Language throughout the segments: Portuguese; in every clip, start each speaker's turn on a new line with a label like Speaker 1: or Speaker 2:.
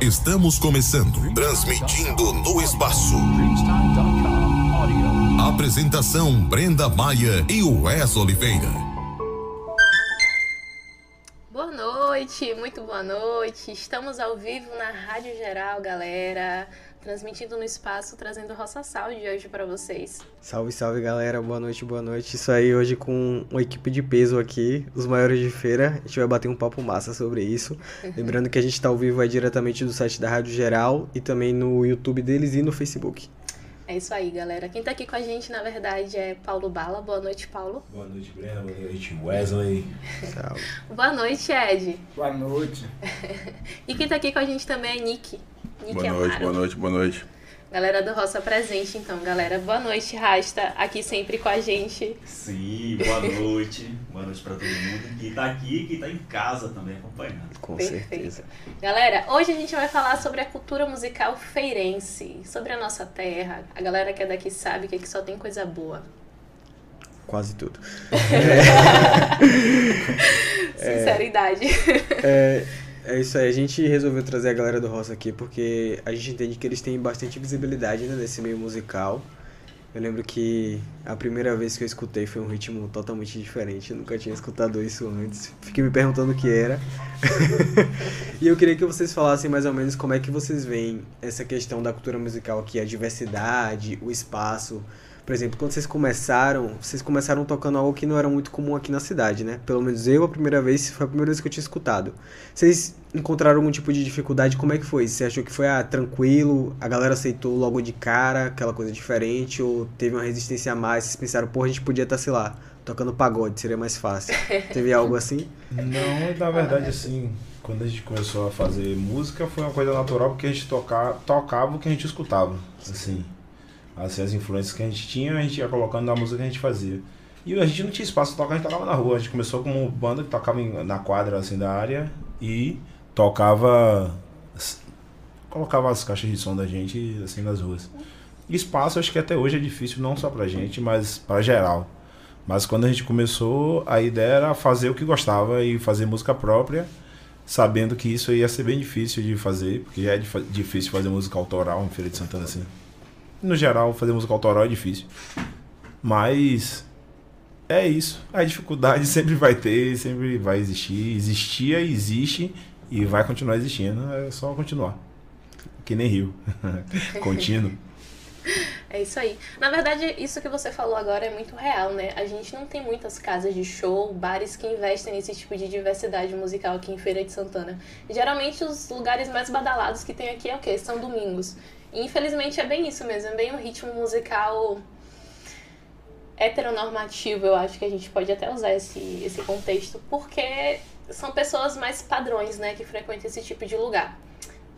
Speaker 1: Estamos começando, transmitindo no espaço. Apresentação Brenda Maia e Wes Oliveira.
Speaker 2: Boa noite, muito boa noite. Estamos ao vivo na Rádio Geral, galera transmitindo no espaço, trazendo Roça Sal de hoje para vocês.
Speaker 3: Salve, salve galera, boa noite, boa noite. Isso aí hoje com uma equipe de peso aqui, os maiores de feira. A gente vai bater um papo massa sobre isso. Lembrando que a gente está ao vivo aí diretamente do site da Rádio Geral e também no YouTube deles e no Facebook.
Speaker 2: É isso aí, galera. Quem tá aqui com a gente, na verdade, é Paulo Bala. Boa noite, Paulo.
Speaker 4: Boa noite, Brena. Boa noite, Wesley.
Speaker 2: Salve. Boa noite, Ed.
Speaker 5: Boa noite.
Speaker 2: e quem tá aqui com a gente também é Nick.
Speaker 6: Boa noite, boa noite, boa noite.
Speaker 2: Galera do Roça presente, então, galera. Boa noite, Rasta, aqui sempre com a gente.
Speaker 7: Sim, boa noite. boa noite para todo mundo que tá aqui e que tá em casa também acompanhando.
Speaker 3: Com Perfeito. certeza.
Speaker 2: Galera, hoje a gente vai falar sobre a cultura musical feirense, sobre a nossa terra. A galera que é daqui sabe que aqui só tem coisa boa.
Speaker 3: Quase tudo.
Speaker 2: Sinceridade.
Speaker 3: É, é é isso aí, a gente resolveu trazer a galera do Roça aqui porque a gente entende que eles têm bastante visibilidade né, nesse meio musical. Eu lembro que a primeira vez que eu escutei foi um ritmo totalmente diferente, eu nunca tinha escutado isso antes. Fiquei me perguntando o que era. e eu queria que vocês falassem mais ou menos como é que vocês veem essa questão da cultura musical aqui, a diversidade, o espaço, por exemplo, quando vocês começaram, vocês começaram tocando algo que não era muito comum aqui na cidade, né? Pelo menos eu, a primeira vez, foi a primeira vez que eu tinha escutado. Vocês encontraram algum tipo de dificuldade? Como é que foi? Você achou que foi ah, tranquilo? A galera aceitou logo de cara aquela coisa diferente? Ou teve uma resistência a mais? Vocês pensaram, pô, a gente podia estar, sei lá, tocando pagode, seria mais fácil. teve algo assim?
Speaker 4: Não, na verdade, assim, quando a gente começou a fazer música, foi uma coisa natural porque a gente toca, tocava o que a gente escutava, assim assim, as influências que a gente tinha, a gente ia colocando na música que a gente fazia. E a gente não tinha espaço para tocar, a gente tocava na rua. A gente começou como banda que tocava na quadra assim da área e tocava colocava as caixas de som da gente assim nas ruas. espaço acho que até hoje é difícil não só pra gente, mas para geral. Mas quando a gente começou, a ideia era fazer o que gostava e fazer música própria, sabendo que isso ia ser bem difícil de fazer, porque já é difícil fazer música autoral em Feira de Santana assim. No geral, fazer música autoral é difícil. Mas é isso. A dificuldade sempre vai ter, sempre vai existir. Existia, existe e vai continuar existindo. É só continuar. Que nem Rio. Contínuo.
Speaker 2: É isso aí. Na verdade, isso que você falou agora é muito real, né? A gente não tem muitas casas de show, bares que investem nesse tipo de diversidade musical aqui em Feira de Santana. Geralmente, os lugares mais badalados que tem aqui é o quê? São domingos. E infelizmente é bem isso mesmo, é bem um ritmo musical heteronormativo, eu acho que a gente pode até usar esse, esse contexto, porque são pessoas mais padrões, né, que frequentam esse tipo de lugar.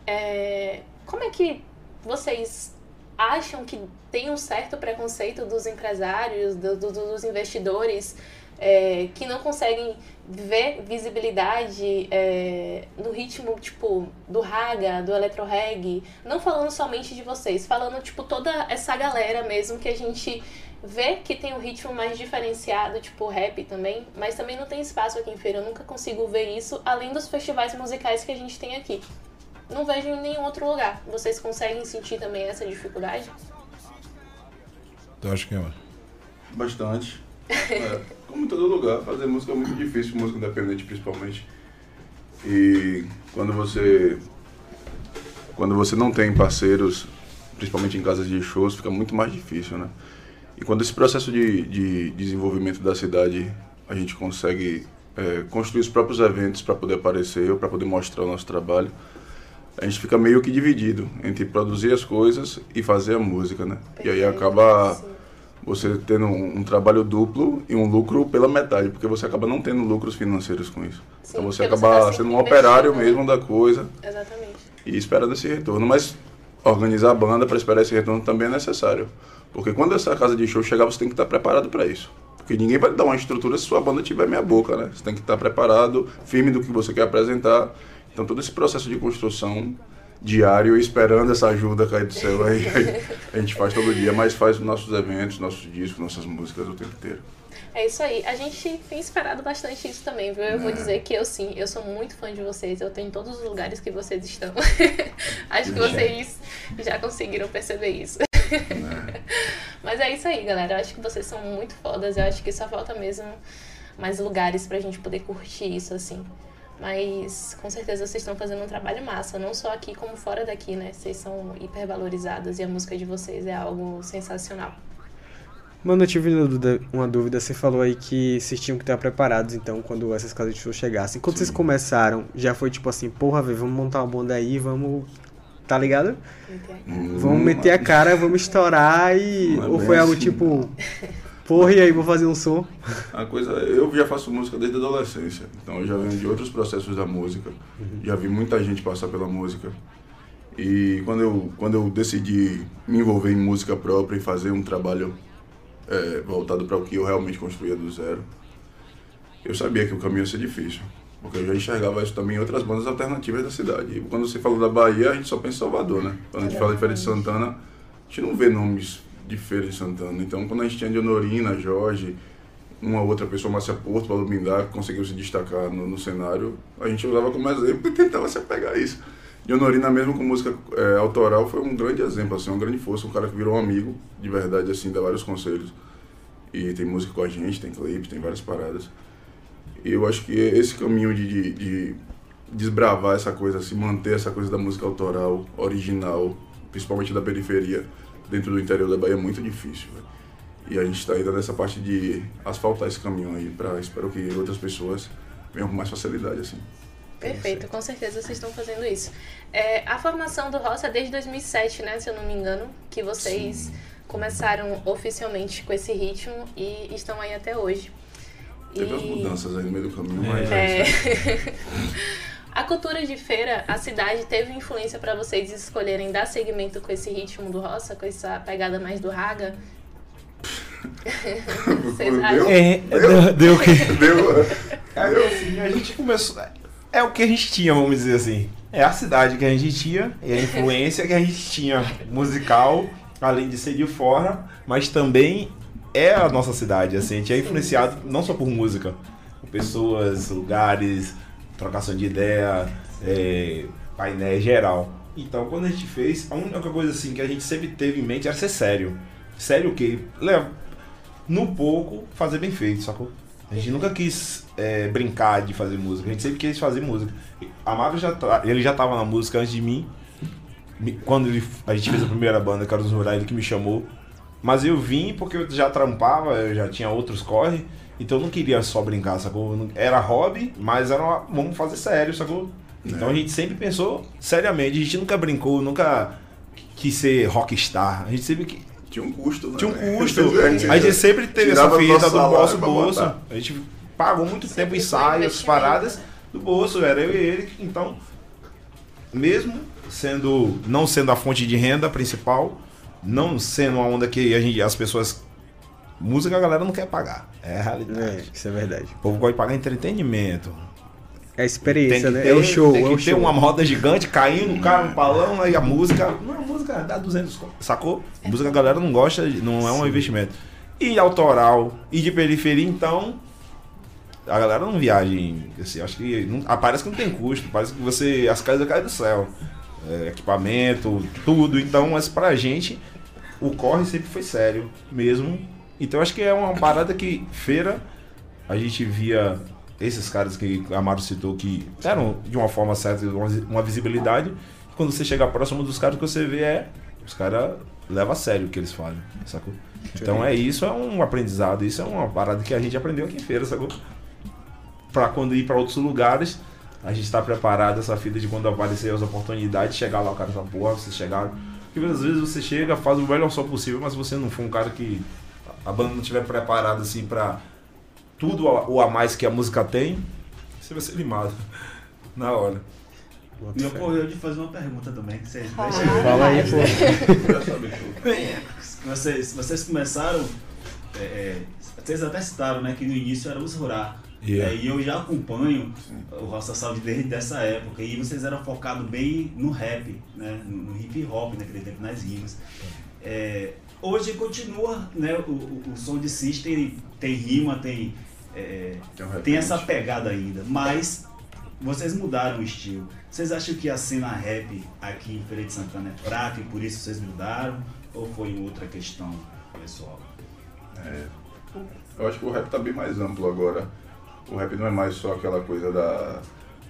Speaker 2: É, como é que vocês acham que tem um certo preconceito dos empresários, do, do, dos investidores, é, que não conseguem ver visibilidade é, no ritmo, tipo, do raga, do electro reggae, não falando somente de vocês, falando, tipo, toda essa galera mesmo que a gente vê que tem um ritmo mais diferenciado, tipo rap também, mas também não tem espaço aqui em feira, eu nunca consigo ver isso, além dos festivais musicais que a gente tem aqui. Não vejo em nenhum outro lugar. Vocês conseguem sentir também essa dificuldade?
Speaker 6: Eu acho que é.
Speaker 8: Bastante. É, como em todo lugar, fazer música é muito difícil, música independente principalmente. E quando você quando você não tem parceiros, principalmente em casas de shows, fica muito mais difícil, né? E quando esse processo de, de desenvolvimento da cidade a gente consegue é, construir os próprios eventos para poder aparecer ou para poder mostrar o nosso trabalho, a gente fica meio que dividido entre produzir as coisas e fazer a música, né? E aí acaba você tendo um, um, trabalho duplo e um lucro pela metade, porque você acaba não tendo lucros financeiros com isso. Sim, então você acaba você tá sendo um operário né? mesmo da coisa.
Speaker 2: Exatamente.
Speaker 8: E esperando esse retorno. Mas organizar a banda para esperar esse retorno também é necessário. Porque quando essa casa de show chegar, você tem que estar preparado para isso. Porque ninguém vai dar uma estrutura se sua banda tiver meia boca, né? Você tem que estar preparado, firme do que você quer apresentar. Então todo esse processo de construção diário esperando essa ajuda cair do céu. Aí, aí, a gente faz todo dia, mas faz nossos eventos, nossos discos, nossas músicas o tempo inteiro.
Speaker 2: É isso aí. A gente tem esperado bastante isso também, viu? Eu vou
Speaker 8: É.
Speaker 2: dizer que eu sim, eu sou muito fã de vocês. Eu tenho em todos os lugares que vocês estão. Acho que vocês já conseguiram perceber isso. Mas é isso aí, galera. Eu acho que vocês são muito fodas. Eu acho que só falta mesmo mais lugares pra gente poder curtir isso, assim. Mas com certeza vocês estão fazendo um trabalho massa, não só aqui como fora daqui, né? Vocês são hipervalorizadas e a música de vocês é algo sensacional.
Speaker 3: Mano, eu tive uma dúvida. Você falou aí que vocês tinham que estar preparados, então, quando essas casas de show chegassem. Quando vocês começaram, já foi tipo assim, porra, velho, vamos montar uma banda aí, vamos. Tá ligado? Vamos meter a cara, vamos estourar e.
Speaker 8: É
Speaker 3: Ou foi algo
Speaker 8: assim.
Speaker 3: tipo. Porra, e aí vou fazer um som.
Speaker 8: A coisa, eu já faço música desde a adolescência, então eu já venho de outros processos da música. Já vi muita gente passar pela música. E quando eu, quando eu decidi me envolver em música própria e fazer um trabalho é, voltado para o que eu realmente construía do zero, eu sabia que o caminho ia ser difícil. Porque eu já enxergava isso também em outras bandas alternativas da cidade. E quando você fala da Bahia, a gente só pensa em Salvador, né? Quando a gente fala em Feira de Santana, a gente não vê nomes de Feira de Santana. Então, quando a gente tinha Dionorina, Jorge, uma outra pessoa, Márcia Porto, Paulo Bindar, que conseguiu se destacar no, no cenário, a gente usava como exemplo e tentava se apegar a isso. Dionorina, mesmo com música é, autoral, foi um grande exemplo, assim, uma grande força, um cara que virou um amigo, de verdade, assim, dá vários conselhos. E tem música com a gente, tem clipe, tem várias paradas. E eu acho que esse caminho de, de, de desbravar essa coisa, se manter essa coisa da música autoral, original, principalmente da periferia, dentro do interior da Bahia, é muito difícil. velho. E a gente está ainda nessa parte de asfaltar esse caminho aí, para espero que outras pessoas venham com mais facilidade, assim.
Speaker 2: Perfeito, com certeza vocês estão fazendo isso. É, a formação do Roça é desde 2007, né, se eu não me engano, que vocês começaram oficialmente com esse ritmo e estão aí até hoje.
Speaker 8: Teve umas mudanças aí no meio do caminho, mas
Speaker 2: É.
Speaker 8: é.
Speaker 2: A cultura de feira, a cidade teve influência pra vocês escolherem dar segmento com esse ritmo do roça, com essa pegada mais do raga? Vocês
Speaker 8: Deu?
Speaker 2: acham?
Speaker 4: É, deu, deu o quê?
Speaker 8: Deu,
Speaker 4: Cara, assim, a gente começou. É o que a gente tinha, vamos dizer assim. É a cidade que a gente tinha, é a influência que a gente tinha musical, além de ser de fora, mas também é a nossa cidade. Assim, a gente é influenciado não só por música, por pessoas, lugares, trocação de ideia, é, painéis geral. Então, quando a gente fez, a única coisa assim que a gente sempre teve em mente era ser sério. Sério o quê? Leva, no pouco, fazer bem feito, sacou? A gente nunca quis é, brincar de fazer música, a gente sempre quis fazer música. A Marvel já tá, ele já tava na música antes de mim. Quando ele- a gente fez a primeira banda, Carlos Rural, ele que me chamou. Mas eu vim porque eu já trampava, eu já tinha outros corre, então eu não queria só brincar, sacou? Era hobby, mas era uma, vamos fazer sério, sacou? Então a gente sempre pensou seriamente, a gente nunca brincou, nunca quis ser rockstar. A gente sempre que-
Speaker 8: Tinha um custo, né?
Speaker 4: tinha um custo.
Speaker 8: É,
Speaker 4: A gente sempre teve essa
Speaker 8: tirava
Speaker 4: fita
Speaker 8: nosso
Speaker 4: do nosso bolso. A gente pagou muito tempo
Speaker 2: Sempre foi
Speaker 4: ensaios, paradas do bolso, era eu e ele. Então, mesmo sendo não sendo a fonte de renda principal, não sendo uma onda que a gente, as pessoas música a galera não quer pagar. É a
Speaker 3: É,
Speaker 4: realidade.
Speaker 3: isso é verdade.
Speaker 4: O povo gosta de pagar entretenimento.
Speaker 3: É a experiência, né?
Speaker 4: ter-
Speaker 3: é o show,
Speaker 4: tem
Speaker 3: é
Speaker 4: que
Speaker 3: o
Speaker 4: ter
Speaker 3: show.
Speaker 4: uma roda gigante caindo, o cara no palão, aí a música. Não, a música dá 200, conto, sacou? A música a galera não gosta, não é um investimento. E autoral, e de periferia, então. A galera não viaja em. Assim, acho que. Não, ah, parece que não tem custo, parece que você. As casas caem do céu. É, equipamento, tudo. Então, mas pra gente, o corre sempre foi sério mesmo. Então acho que é uma parada que feira a gente via esses caras que a Amaro citou que eram de uma forma certa, uma, visibilidade. Quando você chega próximo dos caras, o que você vê é os caras levam a sério o que eles fazem, sacou? Então é isso, é um aprendizado, isso é uma parada que a gente aprendeu aqui em feira, sacou? Pra quando ir pra outros lugares, a gente tá preparado essa fita de quando aparecer as oportunidades, chegar lá, o cara fala, porra, vocês chegaram. Porque às vezes você chega, faz o melhor som possível, mas você não for um cara que a banda não estiver preparada assim pra tudo o a mais que a música tem, você vai ser limado na hora.
Speaker 7: Me ocorreu de fazer uma pergunta também. que Vocês,
Speaker 2: Ah.
Speaker 3: Fala aí, pô.
Speaker 8: Tudo.
Speaker 7: vocês, vocês começaram. é, é, vocês até citaram né, que no início era os rural.
Speaker 4: Yeah.
Speaker 7: É, e eu já acompanho o Roça Saúde desde essa época. E vocês eram focados bem no rap, né, no, no hip hop naquele tempo, nas rimas. É, hoje continua, né? O, o, o som de System tem rima, tem, é,
Speaker 8: Tem
Speaker 7: tem essa pegada ainda, mas vocês mudaram o estilo. Vocês acham que a cena rap aqui em Feira de Santana é fraca e por isso vocês mudaram? Ou foi outra questão pessoal?
Speaker 8: Eu acho que o rap tá bem mais amplo agora. O rap não é mais só aquela coisa da,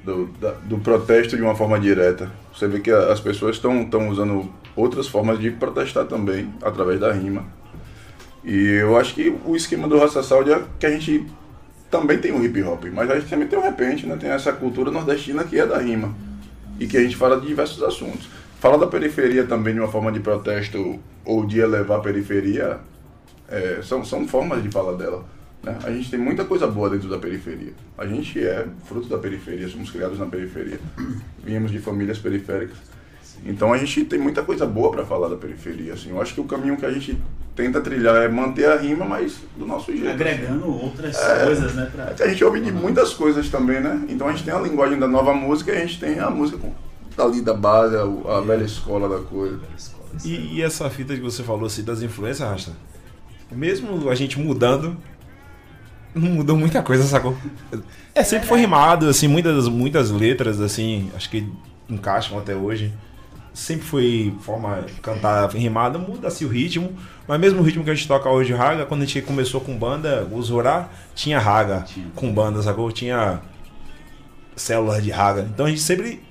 Speaker 8: do, da- do protesto de uma forma direta. Você vê que as pessoas estão usando outras formas de protestar também, através da rima. E eu acho que o esquema do Raça Saúde é que a gente também tem o hip hop, mas a gente também tem o repente, né? Tem essa cultura nordestina que é da rima. E que a gente fala de diversos assuntos. Fala da periferia também de uma forma de protesto ou de elevar a periferia é, são, são formas de falar dela. Né? A gente tem muita coisa boa dentro da periferia. A gente é fruto da periferia, somos criados na periferia. Viemos de famílias periféricas. Então a gente tem muita coisa boa para falar da periferia. Assim. Eu acho que o caminho que a gente tenta trilhar é manter a rima, mas do nosso jeito.
Speaker 7: Agregando outras
Speaker 8: É.
Speaker 7: coisas, né? Pra...
Speaker 8: A gente ouve de muitas coisas também, né? Então a gente tem a linguagem da nova música e a gente tem a música com, dali da base, a, a velha escola da coisa.
Speaker 4: E, e essa fita que você falou assim das influências, Rasta? Mesmo a gente mudando, não mudou muita coisa, sacou? É, sempre foi rimado, assim, muitas, muitas letras, assim, acho que encaixam até hoje. Sempre foi forma de cantar rimada, muda-se o ritmo, mas mesmo o ritmo que a gente toca hoje, raga, quando a gente começou com banda, o Zorá tinha raga com banda, sacou? Tinha células de raga. Então a gente sempre.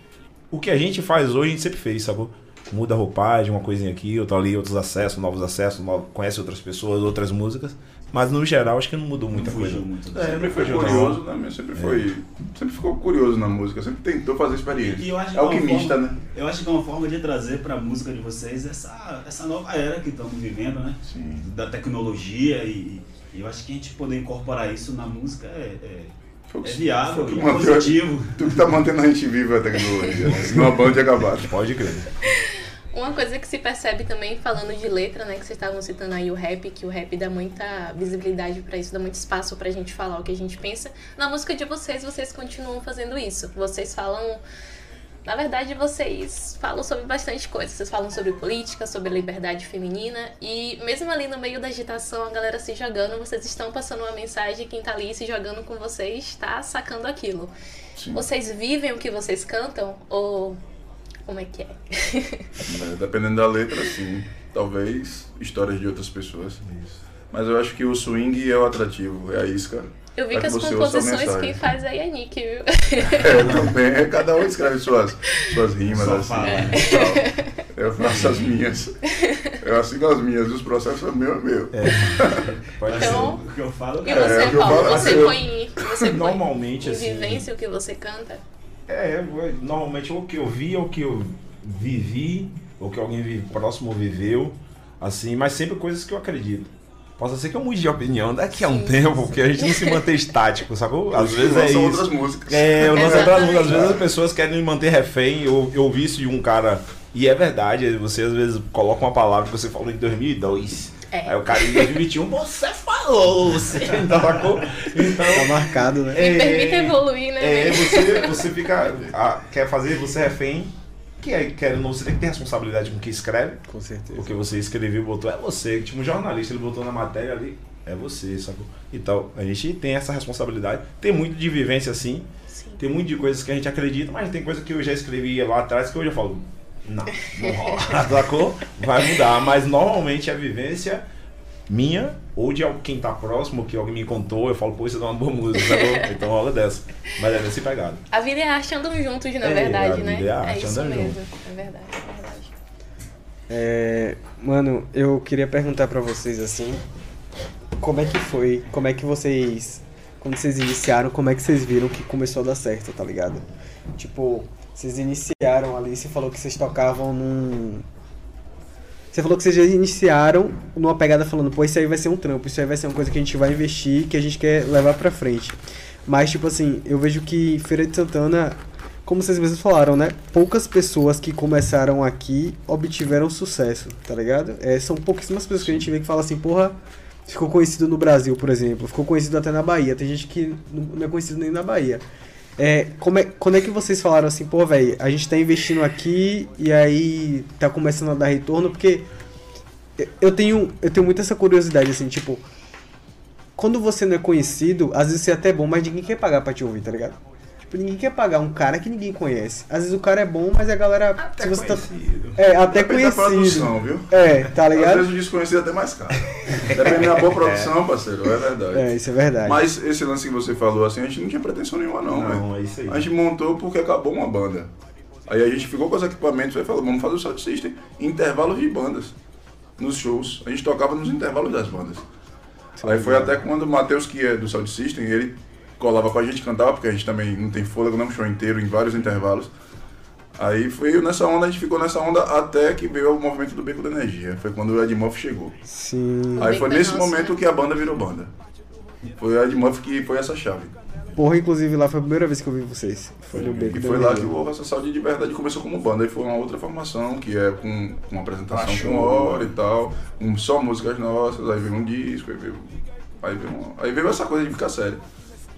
Speaker 4: O que a gente faz hoje, a gente sempre fez, sacou? Muda a roupagem, uma coisinha aqui, outra ali, outros acessos, novos acessos, novo- conhece outras pessoas, outras músicas. Mas no geral, acho que não mudou muita
Speaker 7: não
Speaker 4: coisa.
Speaker 7: muito.
Speaker 8: É, sempre foi curioso, né? Sempre foi. Sempre ficou curioso na música, sempre tentou fazer experiência.
Speaker 7: E eu acho que
Speaker 8: é alquimista,
Speaker 7: forma,
Speaker 8: né?
Speaker 7: Eu acho que é uma forma de trazer pra música de vocês essa, essa nova era que estamos vivendo, né?
Speaker 8: Sim.
Speaker 7: Da tecnologia e, e eu acho que a gente poder incorporar isso na música é, é, é viável
Speaker 8: manteve-
Speaker 7: positivo.
Speaker 8: Tu que tá mantendo a gente viva a tecnologia, né? Senão a banda tinha acabado.
Speaker 4: Pode crer.
Speaker 2: Uma coisa que se percebe também, falando de letra, né, que vocês estavam citando aí o rap, que o rap dá muita visibilidade pra isso, dá muito espaço pra gente falar o que a gente pensa. Na música de vocês, vocês continuam fazendo isso. Vocês falam. Na verdade, vocês falam sobre bastante coisa. Vocês falam sobre política, sobre liberdade feminina. E mesmo ali no meio da agitação, a galera se jogando, vocês estão passando uma mensagem. Quem tá ali se jogando com vocês está sacando aquilo.
Speaker 8: Sim.
Speaker 2: Vocês vivem o que vocês cantam? Ou. Como é que é?
Speaker 8: É, Dependendo da letra, sim. Talvez histórias de outras pessoas. Mas eu acho que o swing é o atrativo, é a isca.
Speaker 2: Eu vi
Speaker 8: Pra
Speaker 2: que as
Speaker 8: você
Speaker 2: composições quem faz aí é Nick, viu?
Speaker 8: Eu também, cada um escreve suas, suas rimas
Speaker 7: Só
Speaker 8: assim.
Speaker 7: fala, né?
Speaker 8: e tal. Eu faço as minhas. Eu assino as minhas, e os processos são meu, é meu.
Speaker 4: Pode
Speaker 2: Então-
Speaker 7: O que eu falo,
Speaker 2: E
Speaker 7: cara,
Speaker 2: você,
Speaker 8: é, o que eu
Speaker 2: Paulo,
Speaker 8: falo,
Speaker 2: você
Speaker 8: eu-
Speaker 2: põe, você põe
Speaker 4: Normalmente,
Speaker 2: em
Speaker 4: assim.
Speaker 2: vivência o que você canta?
Speaker 4: É, normalmente o que eu vi, ou o que eu vivi, ou que alguém vi- próximo viveu, assim, mas sempre coisas que eu acredito. Possa ser que eu mude de opinião daqui a um
Speaker 2: Sim.
Speaker 4: tempo, porque a gente não se mantém estático, sacou? Às vezes é
Speaker 8: São
Speaker 4: isso.
Speaker 8: outras músicas.
Speaker 4: É, eu não sei pra-
Speaker 2: Exatamente.
Speaker 4: às vezes as pessoas querem me manter refém. Eu, eu ouvi isso de um cara, e é verdade, você às vezes coloca uma palavra que você falou em 2002.
Speaker 2: É.
Speaker 4: Aí o cara em 2021, você falou, você então, sacou? Então,
Speaker 3: Tá marcado, né?
Speaker 2: Me permite evoluir, né?
Speaker 4: é, você, você fica. ah, quer fazer, você é refém. Que é, quer, não, você tem que ter responsabilidade com o que escreve.
Speaker 3: Com certeza.
Speaker 4: Porque você escreveu e botou, é você. Tipo, um jornalista, ele botou na matéria ali, é você, sacou? Então, a gente tem essa responsabilidade. Tem muito de vivência assim.
Speaker 2: Sim.
Speaker 4: Tem muito de coisas que a gente acredita, mas tem coisa que eu já escrevi lá atrás que hoje eu falo, não, não rola, sacou? Vai mudar. Mas normalmente a vivência minha, ou de quem tá próximo, que alguém me contou, eu falo, pô, isso é uma boa música, sacou? Então rola dessa. Mas é nesse pegado.
Speaker 2: A vida e a arte andam juntos, na
Speaker 4: É,
Speaker 2: verdade,
Speaker 4: a
Speaker 2: né?
Speaker 4: vida e a arte
Speaker 2: isso
Speaker 4: andam
Speaker 2: mesmo. É verdade, é verdade.
Speaker 3: É, mano, eu queria perguntar pra vocês assim, como é que foi, como é que vocês, quando vocês iniciaram, como é que vocês viram que começou a dar certo, tá ligado? Tipo, vocês iniciaram ali, você falou que vocês tocavam num... Você falou que vocês iniciaram numa pegada falando, pô, isso aí vai ser um trampo, isso aí vai ser uma coisa que a gente vai investir, que a gente quer levar pra frente. Mas, tipo assim, eu vejo que Feira de Santana como vocês mesmos falaram, né? Poucas pessoas que começaram aqui obtiveram sucesso, tá ligado? É, são pouquíssimas pessoas que a gente vê que fala assim, porra, ficou conhecido no Brasil, por exemplo, ficou conhecido até na Bahia. Tem gente que não é conhecido nem na Bahia. É, como é, quando é que vocês falaram assim, pô, velho, a gente tá investindo aqui e aí tá começando a dar retorno? Porque eu- tenho, eu tenho muito essa curiosidade, assim, tipo, quando você não é conhecido, às vezes você é até bom, mas ninguém quer pagar pra te ouvir, tá ligado? Ninguém quer pagar um cara que ninguém conhece. Às vezes o cara é bom, mas a galera.
Speaker 8: Até
Speaker 3: se você tá-
Speaker 8: conhecido.
Speaker 3: É, até
Speaker 8: Depende da
Speaker 3: conhecido.
Speaker 8: produção, viu?
Speaker 3: É, tá
Speaker 8: Às
Speaker 3: ligado?
Speaker 8: vezes o desconhecido é até mais caro. Depende da boa produção, parceiro, é verdade.
Speaker 3: É, isso é verdade.
Speaker 8: Mas esse lance que você falou, assim, a gente não tinha pretensão nenhuma, não.
Speaker 9: Não, é isso aí.
Speaker 8: A gente montou porque acabou uma banda. Aí a gente ficou com os equipamentos e falou, vamos fazer o sound system. Intervalos de bandas. Nos shows. A gente tocava nos intervalos das bandas. Aí foi até quando o Matheus, que é do Sound System, ele colava com a gente, cantava, porque a gente também não tem fôlego, não, show inteiro, em vários intervalos. Aí foi nessa onda, a gente ficou nessa onda até que veio o movimento do Beco da Energia. Foi quando o Ed Muff chegou.
Speaker 3: Sim.
Speaker 8: Aí foi nesse momento
Speaker 2: né?
Speaker 8: que a banda virou banda. Foi o Ed Muff que foi essa chave.
Speaker 3: Porra, inclusive lá foi a primeira vez que eu vi vocês. Foi no Beco
Speaker 8: E
Speaker 3: da
Speaker 8: foi lá que o Raça de verdade começou como banda. Aí foi uma outra formação, que é com, com apresentação
Speaker 9: show.
Speaker 8: com hora e tal, um, só músicas nossas, aí veio um disco, aí veio, aí veio, uma- aí veio essa coisa de ficar sério.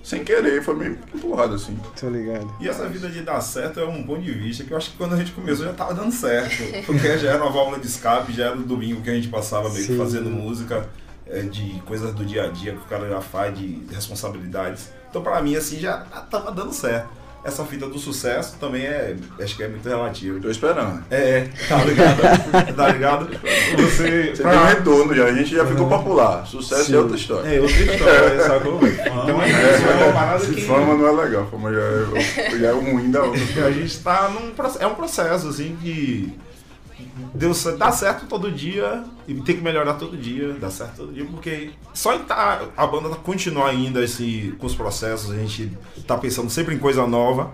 Speaker 8: Sem querer, foi meio empurrado assim.
Speaker 3: Tô ligado.
Speaker 4: E essa vida de dar certo é um ponto de vista que eu acho que quando a gente começou já tava dando certo. Porque já era uma válvula de escape, já era o domingo que a gente passava meio que fazendo música é, de coisas do dia a dia que o cara já faz, de responsabilidades. Então pra mim assim já tava dando certo. Essa fita do sucesso também é, acho que é muito relativo.
Speaker 8: Tô esperando.
Speaker 4: É, tá ligado? tá ligado? Você,
Speaker 8: Você tem um retorno já, a gente já ficou popular. Sucesso
Speaker 3: Sim.
Speaker 8: é outra história.
Speaker 4: É outra história, sacou? Então é isso, é uma parada que...
Speaker 8: Fama não é legal, fama já é, já é o ruim da outra.
Speaker 4: Porque a gente tá num processo, é um processo assim que deu, dá certo todo dia e tem que melhorar todo dia, dá certo todo dia, porque só tá, a banda continuar ainda esse, com os processos, a gente tá pensando sempre em coisa nova,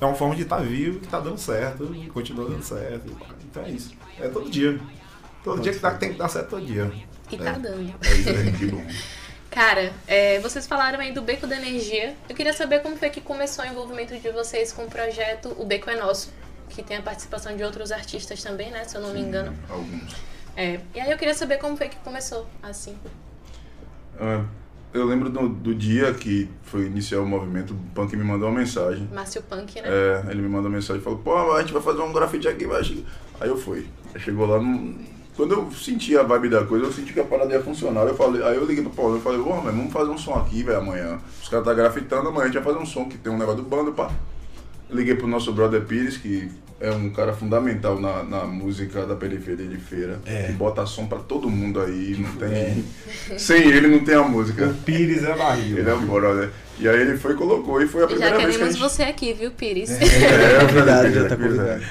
Speaker 4: é uma forma de estar vivo que tá dando certo e continua dando certo. Então é isso. É todo dia. Todo dia que dá, tem que dar certo todo dia.
Speaker 2: E tá
Speaker 4: É.
Speaker 2: dando.
Speaker 8: É isso aí, que bom.
Speaker 2: Cara, é, vocês falaram aí do Beco da Energia. Eu queria saber como foi que começou o envolvimento de vocês com o projeto O Beco é Nosso, que tem a participação de outros artistas também, né? Se eu não me engano.
Speaker 8: Alguns.
Speaker 2: É, e aí eu queria saber como foi que começou, assim.
Speaker 8: Ah, Eu lembro do, do dia que foi iniciar o movimento, o Punk me mandou uma mensagem.
Speaker 2: Márcio Punk, né?
Speaker 8: É, ele me mandou mensagem e falou, pô, a gente vai fazer um grafite aqui, che-" Aí eu fui. Aí chegou lá, não- quando eu senti a vibe da coisa, eu senti que a parada ia funcionar. Eu falei, aí eu liguei pro Paulo, eu falei, ô, mas vamos fazer um som aqui, velho, amanhã. Os caras tá grafitando, amanhã a gente vai fazer um som que tem um negócio do bando, pá. Liguei pro nosso brother Pires, que é um cara fundamental na, na música da periferia de feira.
Speaker 4: É.
Speaker 8: Que bota som pra todo mundo aí, não tem. Sem ele não tem a música.
Speaker 4: O Pires é barril.
Speaker 8: Ele é um brother. E aí ele foi e colocou, e foi a
Speaker 2: E já
Speaker 8: primeira vez que a
Speaker 2: queremos
Speaker 8: gente...
Speaker 2: você aqui, viu, Pires?
Speaker 8: É,
Speaker 3: já
Speaker 8: é,
Speaker 3: tá
Speaker 8: pois é.
Speaker 3: convidado.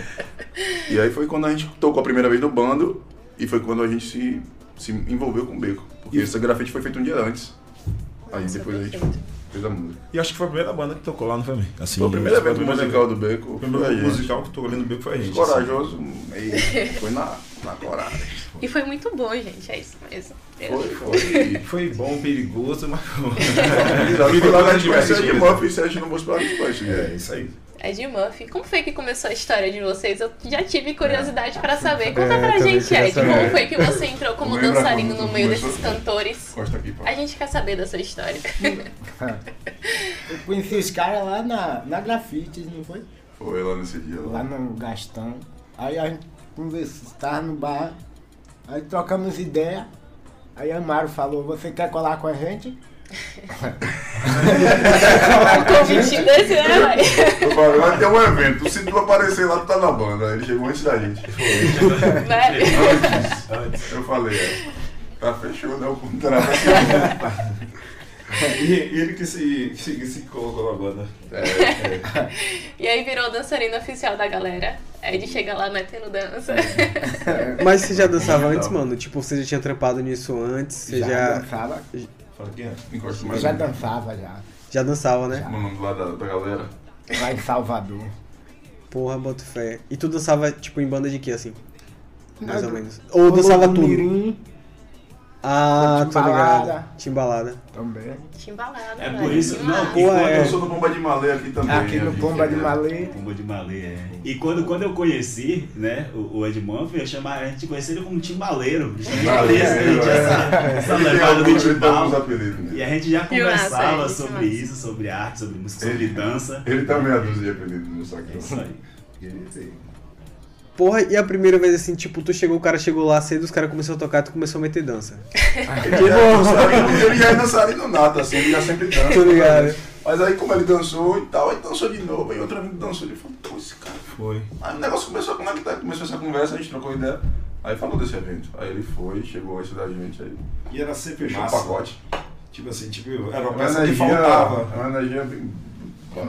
Speaker 8: E aí foi quando a gente tocou a primeira vez no bando e foi quando a gente se, se envolveu com o beco. Porque esse grafite foi feito um dia antes. Aí
Speaker 2: Nossa,
Speaker 8: depois a gente
Speaker 2: perfeito.
Speaker 8: Fez a música.
Speaker 4: E acho que foi a primeira banda que tocou lá, não foi? Assim,
Speaker 8: Foi o primeiro evento musical do beco.
Speaker 4: O primeiro
Speaker 8: gente.
Speaker 4: musical que tocou ali no Beco foi a gente. assim.
Speaker 8: Corajoso, e foi na, na coragem.
Speaker 2: E foi muito bom, gente, é isso mesmo.
Speaker 8: Foi, foi.
Speaker 4: Foi bom, perigoso, mas.
Speaker 8: Foi lá a gente conheceu a Ed Murphy e se a gente não fosse pra gente, pra gente.
Speaker 4: É, isso aí.
Speaker 2: Ed Murphy, como foi que começou a história de vocês? Eu já tive curiosidade pra saber. Conta
Speaker 3: É,
Speaker 2: pra gente, Ed,
Speaker 3: saber.
Speaker 2: como foi que você entrou como
Speaker 8: Lembra
Speaker 2: dançarino no meio desses cantores?
Speaker 8: Aqui.
Speaker 2: A gente quer saber dessa história.
Speaker 5: Eu conheci os caras lá na, na Grafites, não foi?
Speaker 8: Foi lá nesse dia.
Speaker 5: Lá
Speaker 8: Lá.
Speaker 5: no Gastão. Aí a gente conversou, tava no bar, aí trocamos ideia. Aí Amaro falou, você quer colar com a gente?
Speaker 2: Um convite desse, né, vai?
Speaker 8: Eu falei, vai ter um evento, se tu aparecer lá, tu tá na banda. Aí Ele chegou antes da gente.
Speaker 2: Velho.
Speaker 8: Eu falei, é, tá fechou, né? O contrato.
Speaker 4: E ele que se, que se, que se colocou na banda.
Speaker 8: É,
Speaker 2: E aí virou dançarino oficial da galera. Ed chega lá metendo dança.
Speaker 3: Mas você já dançava antes, mano? Tipo, você já tinha trampado nisso antes? Você
Speaker 5: já,
Speaker 3: já,
Speaker 5: dançava.
Speaker 4: Fala aqui,
Speaker 8: encosta
Speaker 5: Eu
Speaker 8: mais
Speaker 5: já
Speaker 8: um.
Speaker 5: dançava já.
Speaker 3: já dançava, né?
Speaker 8: O nome lá da, da galera.
Speaker 5: Lá em Salvador.
Speaker 3: Porra, boto fé. E tu dançava, tipo, em banda de quê, assim? Mais ou
Speaker 5: Nada.
Speaker 3: menos. Ou dançava tudo?
Speaker 5: Mirim
Speaker 3: Ah, tô
Speaker 5: Timbalada.
Speaker 3: ligado. Timbalada.
Speaker 5: também.
Speaker 2: Timbalada,
Speaker 7: É
Speaker 2: velho.
Speaker 7: por isso. Não, e
Speaker 3: Pô,
Speaker 7: quando
Speaker 3: é.
Speaker 8: Eu sou do Bomba de Malê aqui também.
Speaker 5: Aqui no
Speaker 8: aqui,
Speaker 5: Pomba de
Speaker 8: é.
Speaker 5: Malê.
Speaker 7: Pomba de Malê, é. E quando, quando eu conheci, né, o, o Ed Murphy, eu chamava, a gente conhecia ele como timbaleiro. Timbaleiro, né? A gente tinha essa, essa
Speaker 8: Ele tem
Speaker 7: levada do
Speaker 8: ele tem
Speaker 7: timbal.
Speaker 8: apelidos, né?
Speaker 7: E a gente já
Speaker 2: massa,
Speaker 7: conversava
Speaker 2: é, que
Speaker 7: sobre
Speaker 2: massa.
Speaker 7: isso, sobre arte, sobre música, sobre dança.
Speaker 8: Ele também é dos de apelidos no saco.
Speaker 7: É isso aí.
Speaker 3: Porra, e a primeira vez assim, tipo, tu chegou, o cara chegou lá cedo, os caras começaram a tocar, tu começou a meter dança.
Speaker 8: Ele, é ele já é dançarino nato, assim, ele já sempre dança.
Speaker 3: Tô ligado.
Speaker 8: Mas aí como ele dançou e tal, aí dançou de novo, aí outro amigo dançou, ele falou, pô, esse cara.
Speaker 4: Foi.
Speaker 8: Aí o negócio começou a conectar, começou essa conversa, a gente trocou ideia. Aí falou desse evento. Aí ele foi, chegou antes da gente, aí
Speaker 4: E era sempre massa.
Speaker 8: pacote.
Speaker 4: Tipo assim, tipo, era uma
Speaker 8: Uma
Speaker 4: peça que
Speaker 8: energia,
Speaker 4: faltava.
Speaker 8: uma energia bem.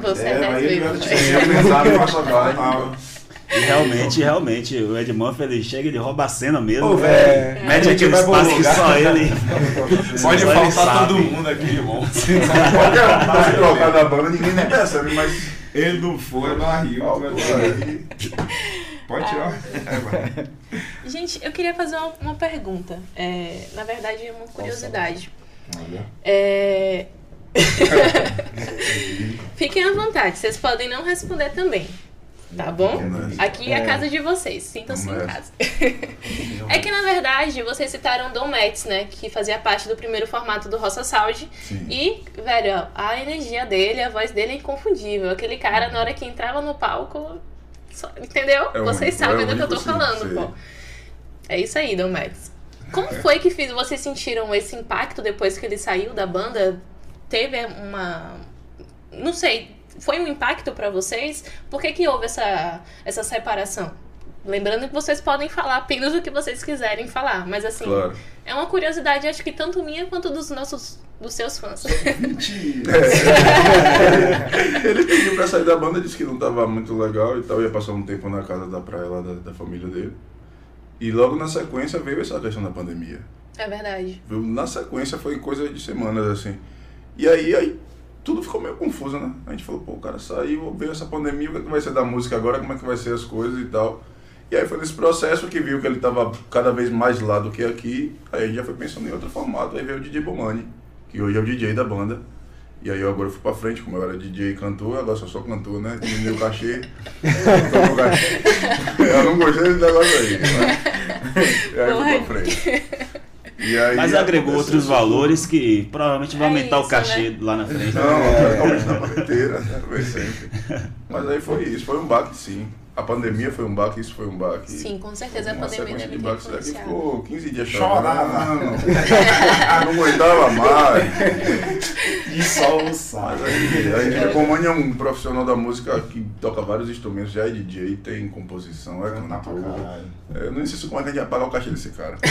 Speaker 2: Você
Speaker 4: É,
Speaker 2: é
Speaker 4: mas ele era tipo assim,
Speaker 8: pensado em
Speaker 4: que.
Speaker 7: E realmente, realmente, o Ed Murphy ele chega, ele rouba a cena mesmo.
Speaker 4: Ô, velho.
Speaker 7: Mete
Speaker 4: a gente
Speaker 7: aquele espaço que só ele.
Speaker 4: Pode
Speaker 7: só ele
Speaker 4: faltar
Speaker 7: sabe.
Speaker 4: todo mundo aqui, irmão.
Speaker 8: Qualquer um se trocar da banda, ninguém nem percebe, mas.
Speaker 4: Ele não foi, é
Speaker 8: aí-
Speaker 4: Pode tirar. É, vai.
Speaker 2: Gente, eu queria fazer uma, uma pergunta. É, na verdade, é uma curiosidade.
Speaker 8: Olha.
Speaker 2: É... Fiquem à vontade, vocês podem não responder também. Tá bom?
Speaker 8: Vamos
Speaker 2: Aqui é a casa de vocês, sintam-se em
Speaker 8: Vamos
Speaker 2: casa. É que na verdade vocês citaram Dom Metz, né? Que fazia parte do primeiro formato do Roça Sound.
Speaker 8: Sim.
Speaker 2: E, velho, a energia dele, a voz dele é inconfundível. Aquele cara, na hora que entrava no palco. só- entendeu?
Speaker 8: É
Speaker 2: vocês
Speaker 8: único,
Speaker 2: sabem
Speaker 8: é
Speaker 2: do que eu tô falando,
Speaker 8: sei.
Speaker 2: pô. É isso aí, Dom Max. Como foi que fiz, vocês sentiram esse impacto depois que ele saiu da banda? Teve uma. Não sei, foi um impacto pra vocês? Por que, que houve essa, essa separação? Lembrando que vocês podem falar apenas o que vocês quiserem falar, mas assim,
Speaker 8: Claro.
Speaker 2: é uma curiosidade, acho que tanto minha quanto dos nossos dos seus fãs.
Speaker 8: Ele pediu pra sair da banda, disse que não tava muito legal e tal, ia passar um tempo na casa da praia lá da, da família dele. E logo na sequência veio essa questão da pandemia.
Speaker 2: É verdade.
Speaker 8: Na sequência foi coisa de semanas assim. E aí, aí tudo ficou meio confuso, né? A gente falou, pô, o cara saiu, veio essa pandemia, o que, é que vai ser da música agora, como é que vai ser as coisas e tal. E aí foi nesse processo que viu que ele tava cada vez mais lá do que aqui, aí a gente já foi pensando em outro formato, aí veio o DJ Bomani, que hoje é o DJ da banda. E aí eu agora fui pra frente, como eu era DJ e cantor, agora só sou cantor, né? Diminuiu o cachê. Eu não gostei desse negócio aí. Mas... E aí eu fui pra frente. E aí
Speaker 7: Mas agregou outros
Speaker 8: isso
Speaker 7: valores que provavelmente vai
Speaker 2: É
Speaker 7: aumentar o
Speaker 2: isso,
Speaker 7: cachê lá na frente.
Speaker 8: Não, praticamente na banda inteira, né? Foi sempre. Mas aí foi isso, foi um baque sim. A pandemia foi um baque, isso foi um baque.
Speaker 2: Sim, com certeza a
Speaker 8: Uma
Speaker 2: pandemia
Speaker 8: sequência
Speaker 2: deve
Speaker 8: de baques daqui ficou 15 dias
Speaker 4: Chorava.
Speaker 8: chorando. não aguentava mais.
Speaker 4: De soluçar.
Speaker 8: Mas aí, a gente é um profissional da música que toca vários instrumentos, já é DJ, tem composição, é cantor. É, Eu não sei como é que a gente vai pagar o cachê desse cara.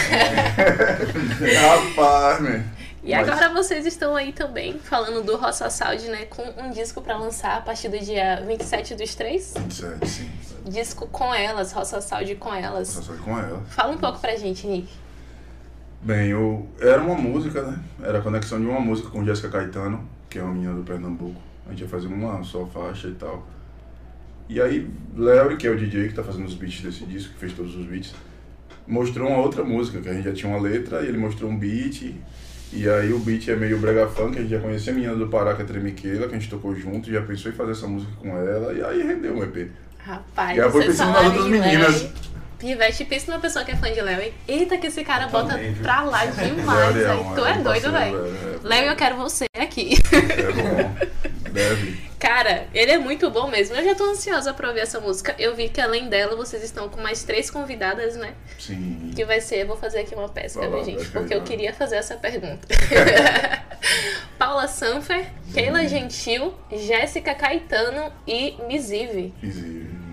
Speaker 8: Rapaz, meu.
Speaker 2: E
Speaker 8: Mas-
Speaker 2: agora vocês estão aí também falando do Roça Sound, né? Com um disco pra lançar a partir do dia 27 dos 3.
Speaker 8: 27, sim.
Speaker 2: Disco com elas, Roça Sound com elas.
Speaker 8: Só saí com ela.
Speaker 2: Fala um pouco pra gente, Nick.
Speaker 8: Bem, eu, era uma música, né? Era a conexão de uma música com Jéssica Caetano, que é uma menina do Pernambuco. A gente ia fazer uma só faixa e tal. E aí, Léo, que é o DJ que tá fazendo os beats desse disco, que fez todos os beats, mostrou uma outra música, que a gente já tinha uma letra, e ele mostrou um beat. E aí o beat é meio brega funk, a gente já conhecia a menina do Pará, que é Tremiqueira, que a gente tocou junto, já pensou em fazer essa música com ela, e aí rendeu um EP.
Speaker 2: Rapaz,
Speaker 8: aí foi
Speaker 2: vocês
Speaker 8: pensando nas outras meninas.
Speaker 2: Pivete, pensa numa pessoa que é fã de Léo, hein? Eita, que esse cara bota
Speaker 4: Também,
Speaker 2: pra lá demais,
Speaker 8: Léo é
Speaker 2: velho.
Speaker 8: um-
Speaker 2: Tu
Speaker 8: é
Speaker 2: é doido, velho.
Speaker 8: é-
Speaker 2: Léo, eu quero você aqui.
Speaker 8: É bom, deve.
Speaker 2: Cara, ele é muito bom mesmo. Eu já tô ansiosa pra ouvir essa música. Eu vi que além dela, vocês estão com mais três convidadas, né?
Speaker 8: Sim.
Speaker 2: Que vai ser, eu vou fazer aqui uma pesca, viu, gente? Porque eu queria fazer essa pergunta. Paula Sanfer, Keila Gentil, Jéssica Caetano e Misive.
Speaker 8: Fiz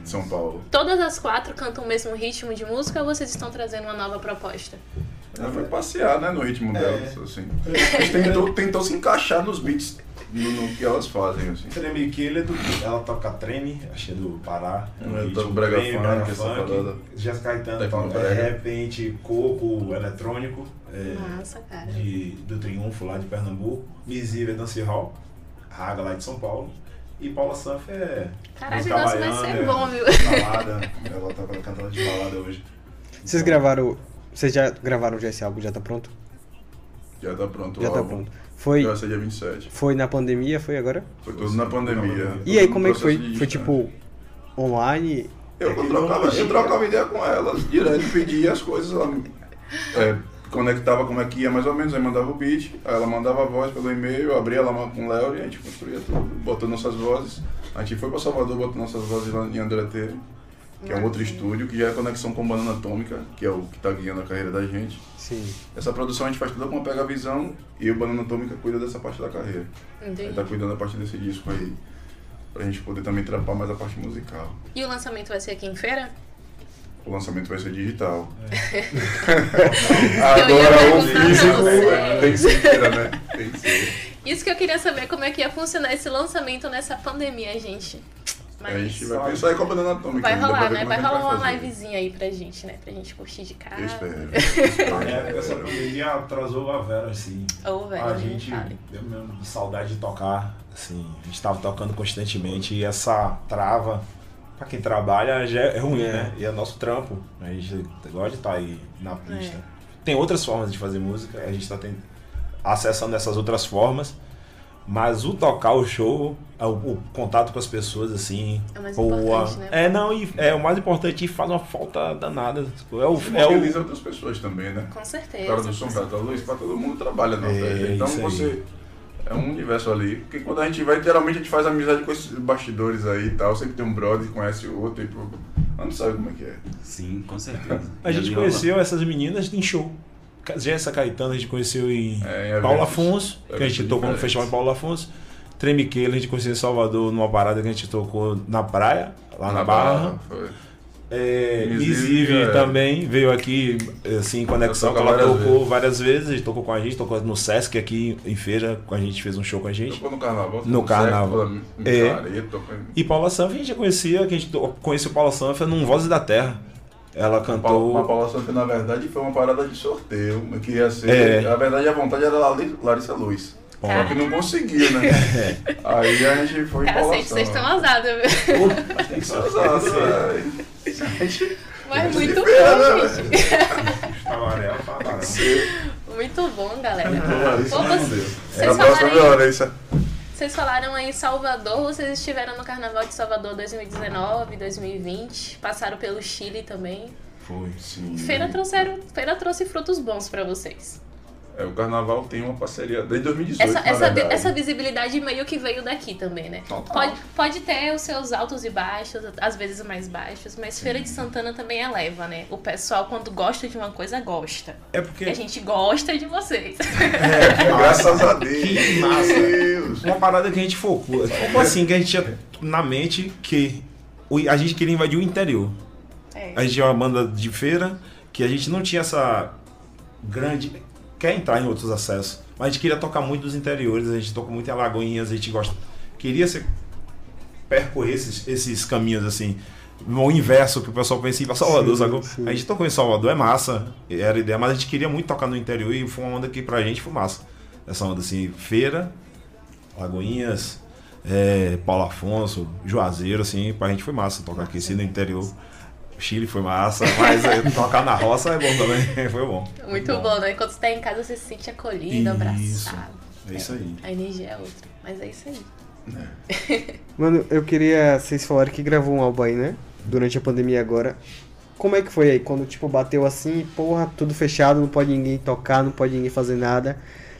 Speaker 8: em São Paulo.
Speaker 2: Todas as quatro cantam o mesmo ritmo de música ou vocês estão trazendo uma nova proposta?
Speaker 8: Ela foi passear, né, no ritmo
Speaker 4: É.
Speaker 8: delas, assim. Gente tentou, tentou se encaixar nos beats, no, no que elas fazem, assim.
Speaker 4: Tremiquele, do, ela toca treme, achei do Pará.
Speaker 8: Eu
Speaker 4: ritmo
Speaker 8: toco brega funk,
Speaker 4: brega
Speaker 8: essa parada.
Speaker 4: Jéssica Caetano toca
Speaker 8: brega.
Speaker 4: repente, coco eletrônico. é,
Speaker 2: Massa, cara.
Speaker 4: de, do Triunfo lá de Pernambuco. Misiva é Dance Hall, Raga lá de São Paulo. E Paula Sanf é.
Speaker 2: Caralho, negócio vai ser bom, viu?
Speaker 4: Balada, ela tá cantando de balada hoje.
Speaker 3: Vocês gravaram. Vocês já gravaram já esse álbum? Já tá pronto?
Speaker 8: Já tá pronto
Speaker 3: Já
Speaker 8: o
Speaker 3: tá
Speaker 8: álbum.
Speaker 3: pronto. Foi,
Speaker 8: Já vai ser dia 27.
Speaker 3: foi na pandemia, foi agora?
Speaker 8: Foi tudo na pandemia.
Speaker 3: E aí, como é que foi? Foi tipo online?
Speaker 8: Eu,
Speaker 4: É que
Speaker 8: trocava, eu trocava ideia com elas, direto, pedia as coisas, ela é, conectava como é que ia mais ou menos, aí mandava o beat, aí ela mandava a voz pelo e-mail, eu abria lá com o Léo e a gente construía tudo, botou nossas vozes. A gente foi pra Salvador, botou nossas vozes lá em Andreteiro. que é um outro estúdio, que já é conexão com Banana Atômica, que é o que está guiando a carreira da gente.
Speaker 3: Sim.
Speaker 8: Essa produção a gente faz toda com a Pega Visão e o Banana Atômica cuida dessa parte da carreira. Ele
Speaker 2: Entendi.
Speaker 8: tá cuidando da parte desse disco aí, pra gente poder também trampar mais a parte musical.
Speaker 2: E o lançamento vai ser aqui em feira?
Speaker 8: O lançamento vai ser digital.
Speaker 2: Ia
Speaker 8: Agora o físico tem que ser, né? Tem que ser.
Speaker 2: Isso que eu queria saber, como é que ia funcionar esse lançamento nessa pandemia, gente. Mas
Speaker 8: A gente vai pensar em com a Banana Atômica.
Speaker 2: vai rolar, né?
Speaker 8: é
Speaker 2: Vai rolar uma
Speaker 8: fazer.
Speaker 2: livezinha aí pra gente, né? Pra gente curtir de casa.
Speaker 8: Eu espero.
Speaker 4: É, essa pandemia atrasou a Vera, assim.
Speaker 2: Ô, velho,
Speaker 4: a gente deu mesmo de saudade de tocar, assim, a gente tava tocando constantemente e essa trava, pra quem trabalha, já é ruim,
Speaker 3: É.
Speaker 4: né? E é nosso trampo, a gente gosta de estar aí na pista.
Speaker 2: É.
Speaker 4: Tem outras formas de fazer música, a gente tá tendo, acessando essas outras formas, mas o tocar o show, o, o contato com as pessoas, assim,
Speaker 2: É o mais
Speaker 4: boa.
Speaker 2: importante, né?
Speaker 4: É, não, e é o mais importante e faz uma falta danada. É o, é o,
Speaker 8: outras pessoas também, né?
Speaker 2: Com
Speaker 8: O
Speaker 2: certeza.
Speaker 8: cara do som, cara da luz, pra todo mundo trabalha na
Speaker 4: É,
Speaker 8: oferta. Então
Speaker 4: isso aí.
Speaker 8: É um universo ali. Porque quando a gente vai, geralmente a gente faz amizade com esses bastidores aí e tal. Sempre tem um brother que conhece o outro e pô, não sabe como é que é.
Speaker 7: Sim, com certeza.
Speaker 4: A
Speaker 7: E
Speaker 4: gente conheceu essas meninas em show. Jéssica Caetano a gente conheceu em
Speaker 8: É, em
Speaker 4: Paulo Afonso, que a gente tocou no
Speaker 8: diferentes.
Speaker 4: Festival em Paulo Afonso. Tremiqueira a gente conheceu em Salvador numa parada que a gente tocou na praia, lá na, Barra.
Speaker 8: Foi.
Speaker 4: É,
Speaker 8: Invisível é.
Speaker 4: também veio aqui, assim, em conexão,
Speaker 8: Tocou
Speaker 4: ela
Speaker 8: várias
Speaker 4: tocou várias vezes, a gente tocou com a gente, tocou no Sesc aqui em feira, com a gente fez um show com a gente.
Speaker 8: Tocou no carnaval.
Speaker 4: No carnaval. É.
Speaker 8: É. Tocou.
Speaker 4: E Paula Sanfa a gente já conhecia, que a gente conheceu Paula Sanfa num Vozes da Terra. Ela cantou.
Speaker 8: Uma Paula Santos, na verdade, foi uma parada de sorteio, que ia ser.
Speaker 4: É.
Speaker 8: Na verdade, a vontade era Larissa Luz. Só que não conseguiu, né? Aí a gente foi
Speaker 2: Cacete, vocês estão ousados, viu?
Speaker 8: Tem que ser ousado, velho.
Speaker 2: Mas muito bom,
Speaker 8: né,
Speaker 2: gente.
Speaker 4: Amarelo, amarelo.
Speaker 2: Muito bom, galera.
Speaker 8: Larissa
Speaker 2: Pô,
Speaker 8: não
Speaker 2: vocês-
Speaker 8: a próxima
Speaker 2: falaram aí-
Speaker 8: Larissa.
Speaker 2: Vocês falaram aí em Salvador, vocês estiveram no Carnaval de Salvador 2019, 2020, passaram pelo Chile também.
Speaker 8: Foi, sim.
Speaker 2: Feira, trouxeram, feira trouxe frutos bons pra vocês.
Speaker 8: É, o carnaval tem uma parceria desde 2018.
Speaker 2: Essa,
Speaker 8: na
Speaker 2: essa, essa visibilidade meio que veio daqui também, né?
Speaker 8: Total.
Speaker 2: Pode, pode ter os seus altos e baixos, às vezes mais baixos, mas Feira de Santana também eleva, né? O pessoal, quando gosta de uma coisa, gosta.
Speaker 4: É
Speaker 2: E
Speaker 4: porque
Speaker 2: a gente gosta de vocês.
Speaker 8: Graças a Deus.
Speaker 4: Que massa.
Speaker 8: Deus.
Speaker 4: uma parada que a gente focou. Como assim, que a gente tinha na mente que a gente queria invadir o interior.
Speaker 2: É.
Speaker 4: A gente é uma banda de feira que a gente não tinha essa grande. Quer entrar em outros acessos. Mas a gente queria tocar muito dos interiores, a gente toca muito em Alagoinhas, a gente gosta. Queria ser, percorrer esses, esses caminhos assim. O inverso que o pessoal pensa em Salvador,
Speaker 3: Sim, sim.
Speaker 4: A gente tocou em Salvador, é massa, era a ideia, mas a gente queria muito tocar no interior e foi uma onda que pra gente foi massa. Essa onda assim, feira, Lagoinhas, é, Paulo Afonso, Juazeiro, assim, pra gente foi massa tocar aqui, assim, no interior. Chile foi massa, mas é, tocar na roça é bom também, foi bom.
Speaker 2: Muito bom, né? Quando você tá em casa, você se sente acolhido,
Speaker 4: Isso.
Speaker 2: abraçado.
Speaker 4: É isso aí.
Speaker 2: A energia é outra. Mas é isso aí.
Speaker 3: Mano, eu queria. Vocês falaram que gravou um álbum aí, né? Durante a pandemia agora. Como é que foi aí? Quando, tipo, bateu assim, porra, tudo fechado, não pode ninguém tocar, não pode ninguém fazer nada.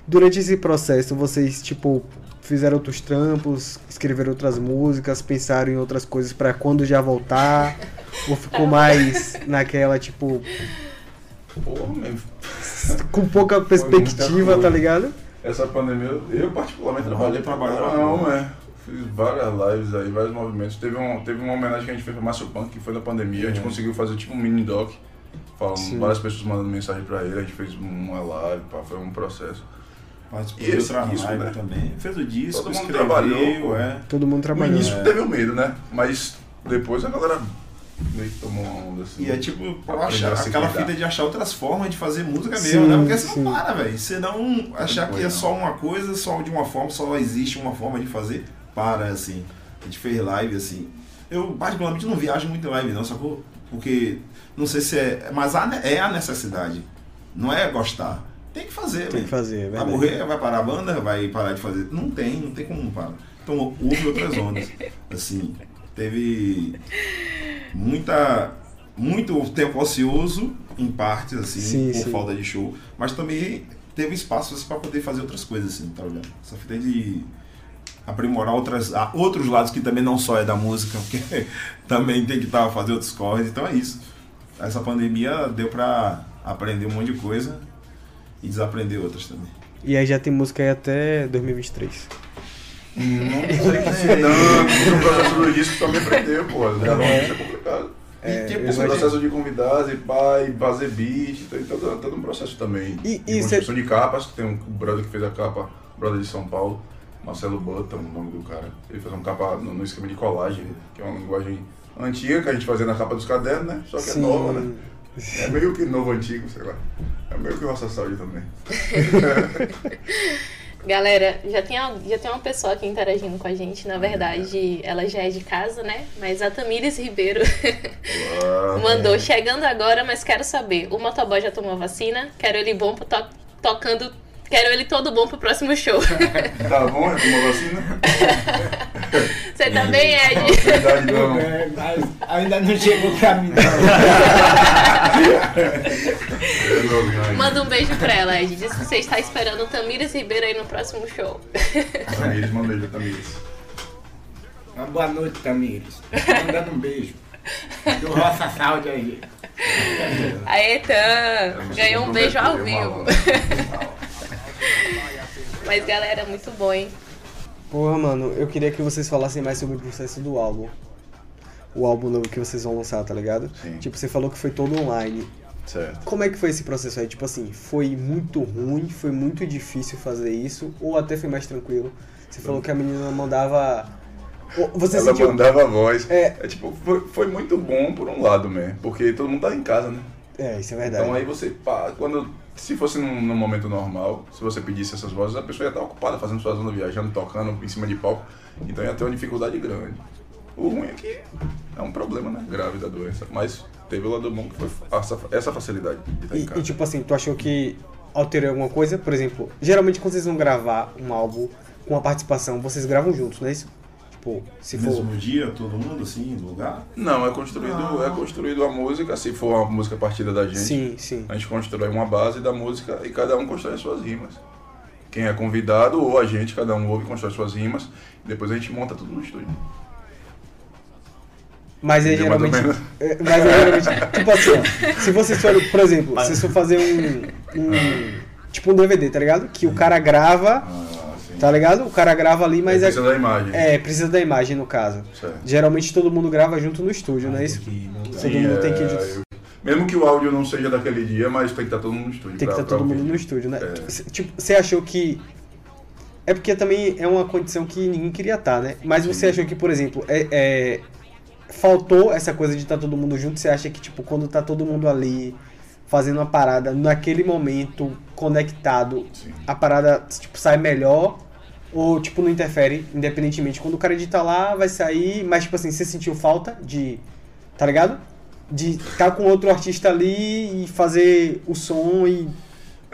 Speaker 3: Durante esse processo, vocês, tipo, fizeram outros trampos, escreveram outras músicas, pensaram em outras coisas pra quando já voltar? ou ficou mais naquela, tipo,
Speaker 8: Porra, mesmo.
Speaker 3: com pouca perspectiva, tá ligado?
Speaker 8: Essa pandemia, eu, eu particularmente trabalhei pra
Speaker 4: trabalhava
Speaker 8: Não, é. Fiz várias lives aí, vários movimentos. Teve, um, teve uma homenagem que a gente fez pro Márcio Punk, que foi na pandemia. A gente conseguiu fazer tipo um mini doc, falando, várias pessoas mandando mensagem pra ele. A gente fez uma live, pá, foi um processo.
Speaker 4: Participou
Speaker 8: E
Speaker 4: de outra
Speaker 8: disco,
Speaker 4: live
Speaker 8: né?
Speaker 4: também. Fez o disco,
Speaker 8: Todo mundo
Speaker 4: escreveu,
Speaker 8: trabalhou,
Speaker 4: é.
Speaker 3: Todo mundo
Speaker 8: No
Speaker 3: trabalhando.
Speaker 8: início teve o medo, né? Mas depois a galera meio que tomou uma onda assim.
Speaker 4: E é tipo, achar, aquela fita de achar outras formas de fazer música
Speaker 3: Sim,
Speaker 4: mesmo, né? Porque você
Speaker 3: sim.
Speaker 4: não para, velho. Você não achar que é
Speaker 8: não.
Speaker 4: só uma coisa, só de uma forma, só existe uma forma de fazer, para, assim. A gente fez live, assim. Eu, particularmente, não viajo muito em live, não, sacou? Porque, não sei se é. Mas ne- é a necessidade. Não é gostar. Tem que fazer,
Speaker 3: Tem
Speaker 4: velho.
Speaker 3: que fazer, é
Speaker 4: Vai morrer, vai parar a banda, vai parar de fazer. Não tem, não tem como parar. Então houve outras ondas. Assim, teve muita. Muito tempo ocioso, em partes, assim,
Speaker 3: Sim,
Speaker 4: por
Speaker 3: sim.
Speaker 4: falta de show. Mas também teve espaço para poder fazer outras coisas, assim, tá ligado? Essa fita de aprimorar outras, outros lados que também não só é da música, porque também tem que estar tá, fazer outros corres. Então é isso. Essa pandemia deu pra aprender um monte de coisa e desaprender outras também.
Speaker 3: E aí já tem música aí até 2023.
Speaker 8: Não sei não, o processo do disco também aprendeu, pô. Gravar um disco é complicado. É, tipo, o processo de convidados e pai, fazer beat, tem todo, todo um processo também.
Speaker 3: E,
Speaker 8: de construção cê... de capas, tem um brother que fez a capa, brother de São Paulo, Marcelo Button, o nome do cara. Ele fez uma capa no, no, esquema de colagem, que é uma linguagem antiga que a gente fazia na capa dos cadernos, né? Só que Sim. é nova, né? É meio que novo antigo, sei lá. É meio que nossa saúde também.
Speaker 2: Galera, já tem, já tem uma pessoa aqui interagindo com a gente. Na verdade, ela já é de casa, né? Mas a Tamires Ribeiro mandou. Chegando agora, mas quero saber. O motoboy já tomou vacina? Quero ele bom to tocando Quero ele todo bom pro próximo show.
Speaker 8: tá bom? É tomou vacina?
Speaker 2: Você também, Ed?
Speaker 10: Não, não. É, mas ainda não chegou pra mim, não.
Speaker 2: Manda um beijo pra ela, Ed. Diz que você está esperando o Tamires Ribeiro aí no próximo show.
Speaker 8: Tamires, manda um beijo, Tamires.
Speaker 10: Uma boa noite, Tamires. Mandando um beijo. Do Roça Saúde aí.
Speaker 2: Aê, Tam! Ganhou um beijo ao vivo. Mas galera, muito bom, hein?
Speaker 3: Porra, mano, eu queria que vocês falassem mais sobre o processo do álbum. O álbum novo que vocês vão lançar, tá ligado?
Speaker 8: Sim.
Speaker 3: Tipo, você falou que foi todo online.
Speaker 8: Certo.
Speaker 3: Como é que foi esse processo aí? Tipo assim, foi muito ruim, foi muito difícil fazer isso, ou até foi mais tranquilo? Você falou que a menina mandava. Você
Speaker 8: Ela
Speaker 3: sentiu...
Speaker 8: mandava voz. É... é tipo, foi, foi, muito bom por um lado mesmo, porque todo mundo tá em casa, né?
Speaker 3: É, isso é verdade.
Speaker 8: Então aí você, pá, quando se fosse num, num, momento normal, se você pedisse essas vozes, a pessoa ia estar ocupada fazendo suas ondas, viajando, tocando em cima de palco. Então ia ter uma dificuldade grande. O ruim é que é um problema, né? Grave da doença. Mas teve o lado bom que foi essa, essa facilidade de estar
Speaker 3: e,
Speaker 8: em casa.
Speaker 3: E tipo assim, tu achou que alterou alguma coisa? Por exemplo, geralmente quando vocês vão gravar um álbum com a participação, vocês gravam juntos, não é isso?
Speaker 4: Tipo, se for. Mesmo dia, todo mundo assim, no lugar?
Speaker 8: Não, é construído, ah. é construído a música, se for uma música partida da gente.
Speaker 3: Sim, sim.
Speaker 8: A gente constrói uma base da música e cada um constrói as suas rimas. Quem é convidado ou a gente, cada um ouve e constrói suas rimas. E depois a gente monta tudo no estúdio.
Speaker 3: Mas é geralmente. É, mas é geralmente. tipo assim, se vocês forem, por exemplo, se você for fazer um, um. Tipo um DVD, tá ligado? Que o cara grava. Ah Tá ligado? O cara grava ali, mas
Speaker 8: é. Precisa da imagem.
Speaker 3: É, precisa da imagem no caso.
Speaker 8: Certo.
Speaker 3: Geralmente todo mundo grava junto no estúdio, não é isso? todo mundo tem que.
Speaker 8: É, mesmo que o áudio não seja daquele dia, mas tem que estar todo mundo no estúdio.
Speaker 3: Tem que estar todo mundo no estúdio, né? É. Tipo, você achou que. É porque também é uma condição que ninguém queria estar, né? Mas você achou que, por exemplo, é, é... faltou essa coisa de estar todo mundo junto? Você acha que, tipo, quando tá todo mundo ali fazendo uma parada, naquele momento, conectado,
Speaker 8: Sim.
Speaker 3: a parada, tipo, sai melhor? Ou, tipo, não interfere, independentemente. Quando o cara edita lá, vai sair, mas, tipo assim, você sentiu falta de. Tá ligado? De estar tá com outro artista ali e fazer o som e.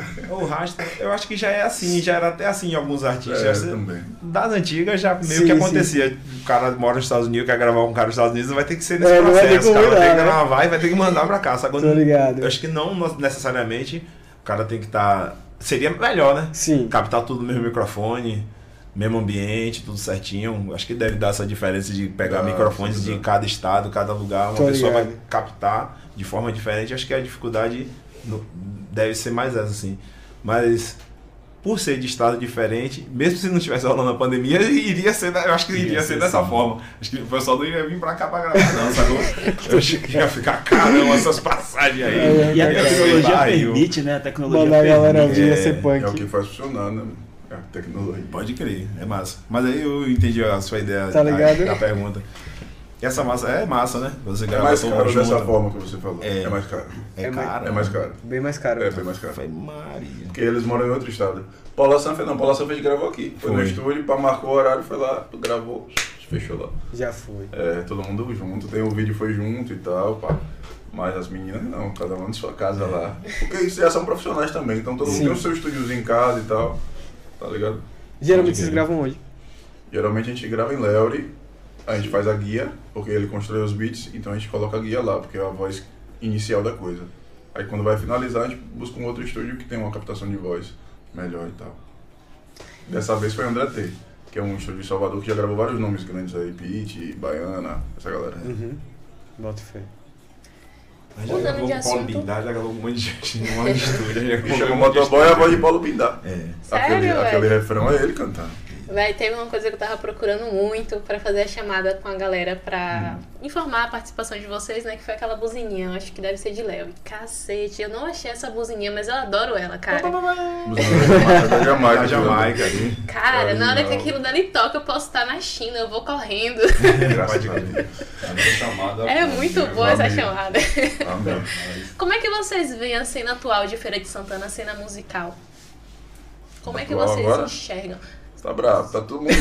Speaker 4: O rastro, eu acho que já é assim, já era até assim em alguns artistas.
Speaker 8: É, também.
Speaker 4: Das antigas já meio sim, que acontecia. Sim. O cara mora nos Estados Unidos, quer gravar um cara nos Estados Unidos, vai ter que ser nesse é, processo. O cara vai ter que né? gravar e vai ter que mandar pra cá. Sabe?
Speaker 3: Tô ligado.
Speaker 4: Eu acho que não necessariamente o cara tem que estar. Tá... Seria melhor, né?
Speaker 3: Sim.
Speaker 4: Captar tudo no mesmo microfone mesmo ambiente, tudo certinho. Acho que deve dar essa diferença de pegar ah, microfones de cada estado, cada lugar. Uma Tô pessoa ligado. vai captar de forma diferente. Acho que a dificuldade deve ser mais essa, assim. Mas por ser de estado diferente, mesmo se não tivesse rolando a pandemia, iria ser, eu acho que iria, iria ser, ser dessa sim. forma. Acho que o pessoal não ia vir pra cá pra gravar, não, sacou? Eu acho que ia ficar caramba essas passagens aí.
Speaker 7: É, e a tecnologia permite, né? A tecnologia
Speaker 3: Mandar
Speaker 7: permite.
Speaker 3: a galera vir é, ser punk.
Speaker 8: É o que faz funcionar, né? É, tecnologia.
Speaker 4: Pode crer, é massa. Mas aí eu entendi a sua ideia
Speaker 3: tá ligado?
Speaker 4: da pergunta. E essa massa é massa, né?
Speaker 8: Você é mais caro junto. dessa forma que você falou. É, é mais caro.
Speaker 4: É, é caro.
Speaker 8: É mais caro.
Speaker 3: Bem mais caro.
Speaker 8: É, então. bem mais caro.
Speaker 4: Foi Maria.
Speaker 8: Porque eles moram em outro estado. Paula Sanfeld não, Paula Sanfeld gravou aqui. Foi, foi. no estúdio, marcou o horário, foi lá, gravou, fechou lá.
Speaker 3: Já foi.
Speaker 8: É, todo mundo junto, tem o vídeo foi junto e tal, pá. Mas as meninas não, cada uma de sua casa lá. Porque isso já são profissionais também, então todo mundo Sim. tem o seu estúdiozinho em casa e tal. Tá ligado?
Speaker 3: Geralmente vocês gravam onde?
Speaker 8: Geralmente a gente grava em Leori, a gente faz a guia, porque ele constrói os beats, então a gente coloca a guia lá, porque é a voz inicial da coisa. Aí quando vai finalizar, a gente busca um outro estúdio que tem uma captação de voz melhor e tal. Dessa vez foi André T. que é um estúdio de Salvador que já gravou vários nomes grandes aí, Pete, Baiana, essa galera.
Speaker 3: Uhum. Bota fé.
Speaker 4: Mas já
Speaker 2: Mudando
Speaker 4: gravou com o Paulo. Bindar, já gravou um monte de gente
Speaker 8: E
Speaker 4: gravou
Speaker 8: chama
Speaker 4: um
Speaker 8: o motoboy é a voz de Paulo Pindar.
Speaker 4: É.
Speaker 2: Sério,
Speaker 8: aquele, aquele refrão é ele cantando.
Speaker 2: Véi, teve uma coisa que eu tava procurando muito pra fazer a chamada com a galera pra informar a participação de vocês, né? Que foi aquela buzininha. Eu acho que deve ser de Léo. E, Cacete, eu não achei essa buzininha, mas eu adoro ela, cara.
Speaker 8: É da Jamaica.
Speaker 4: Da Jamaica.
Speaker 2: Cara, na hora que aquilo dali toca, eu posso estar na China, eu vou correndo. É muito boa essa chamada. Como é que vocês veem a cena atual de Feira de Santana, a cena musical? Como é que vocês enxergam?
Speaker 8: Tá bravo, tá todo mundo,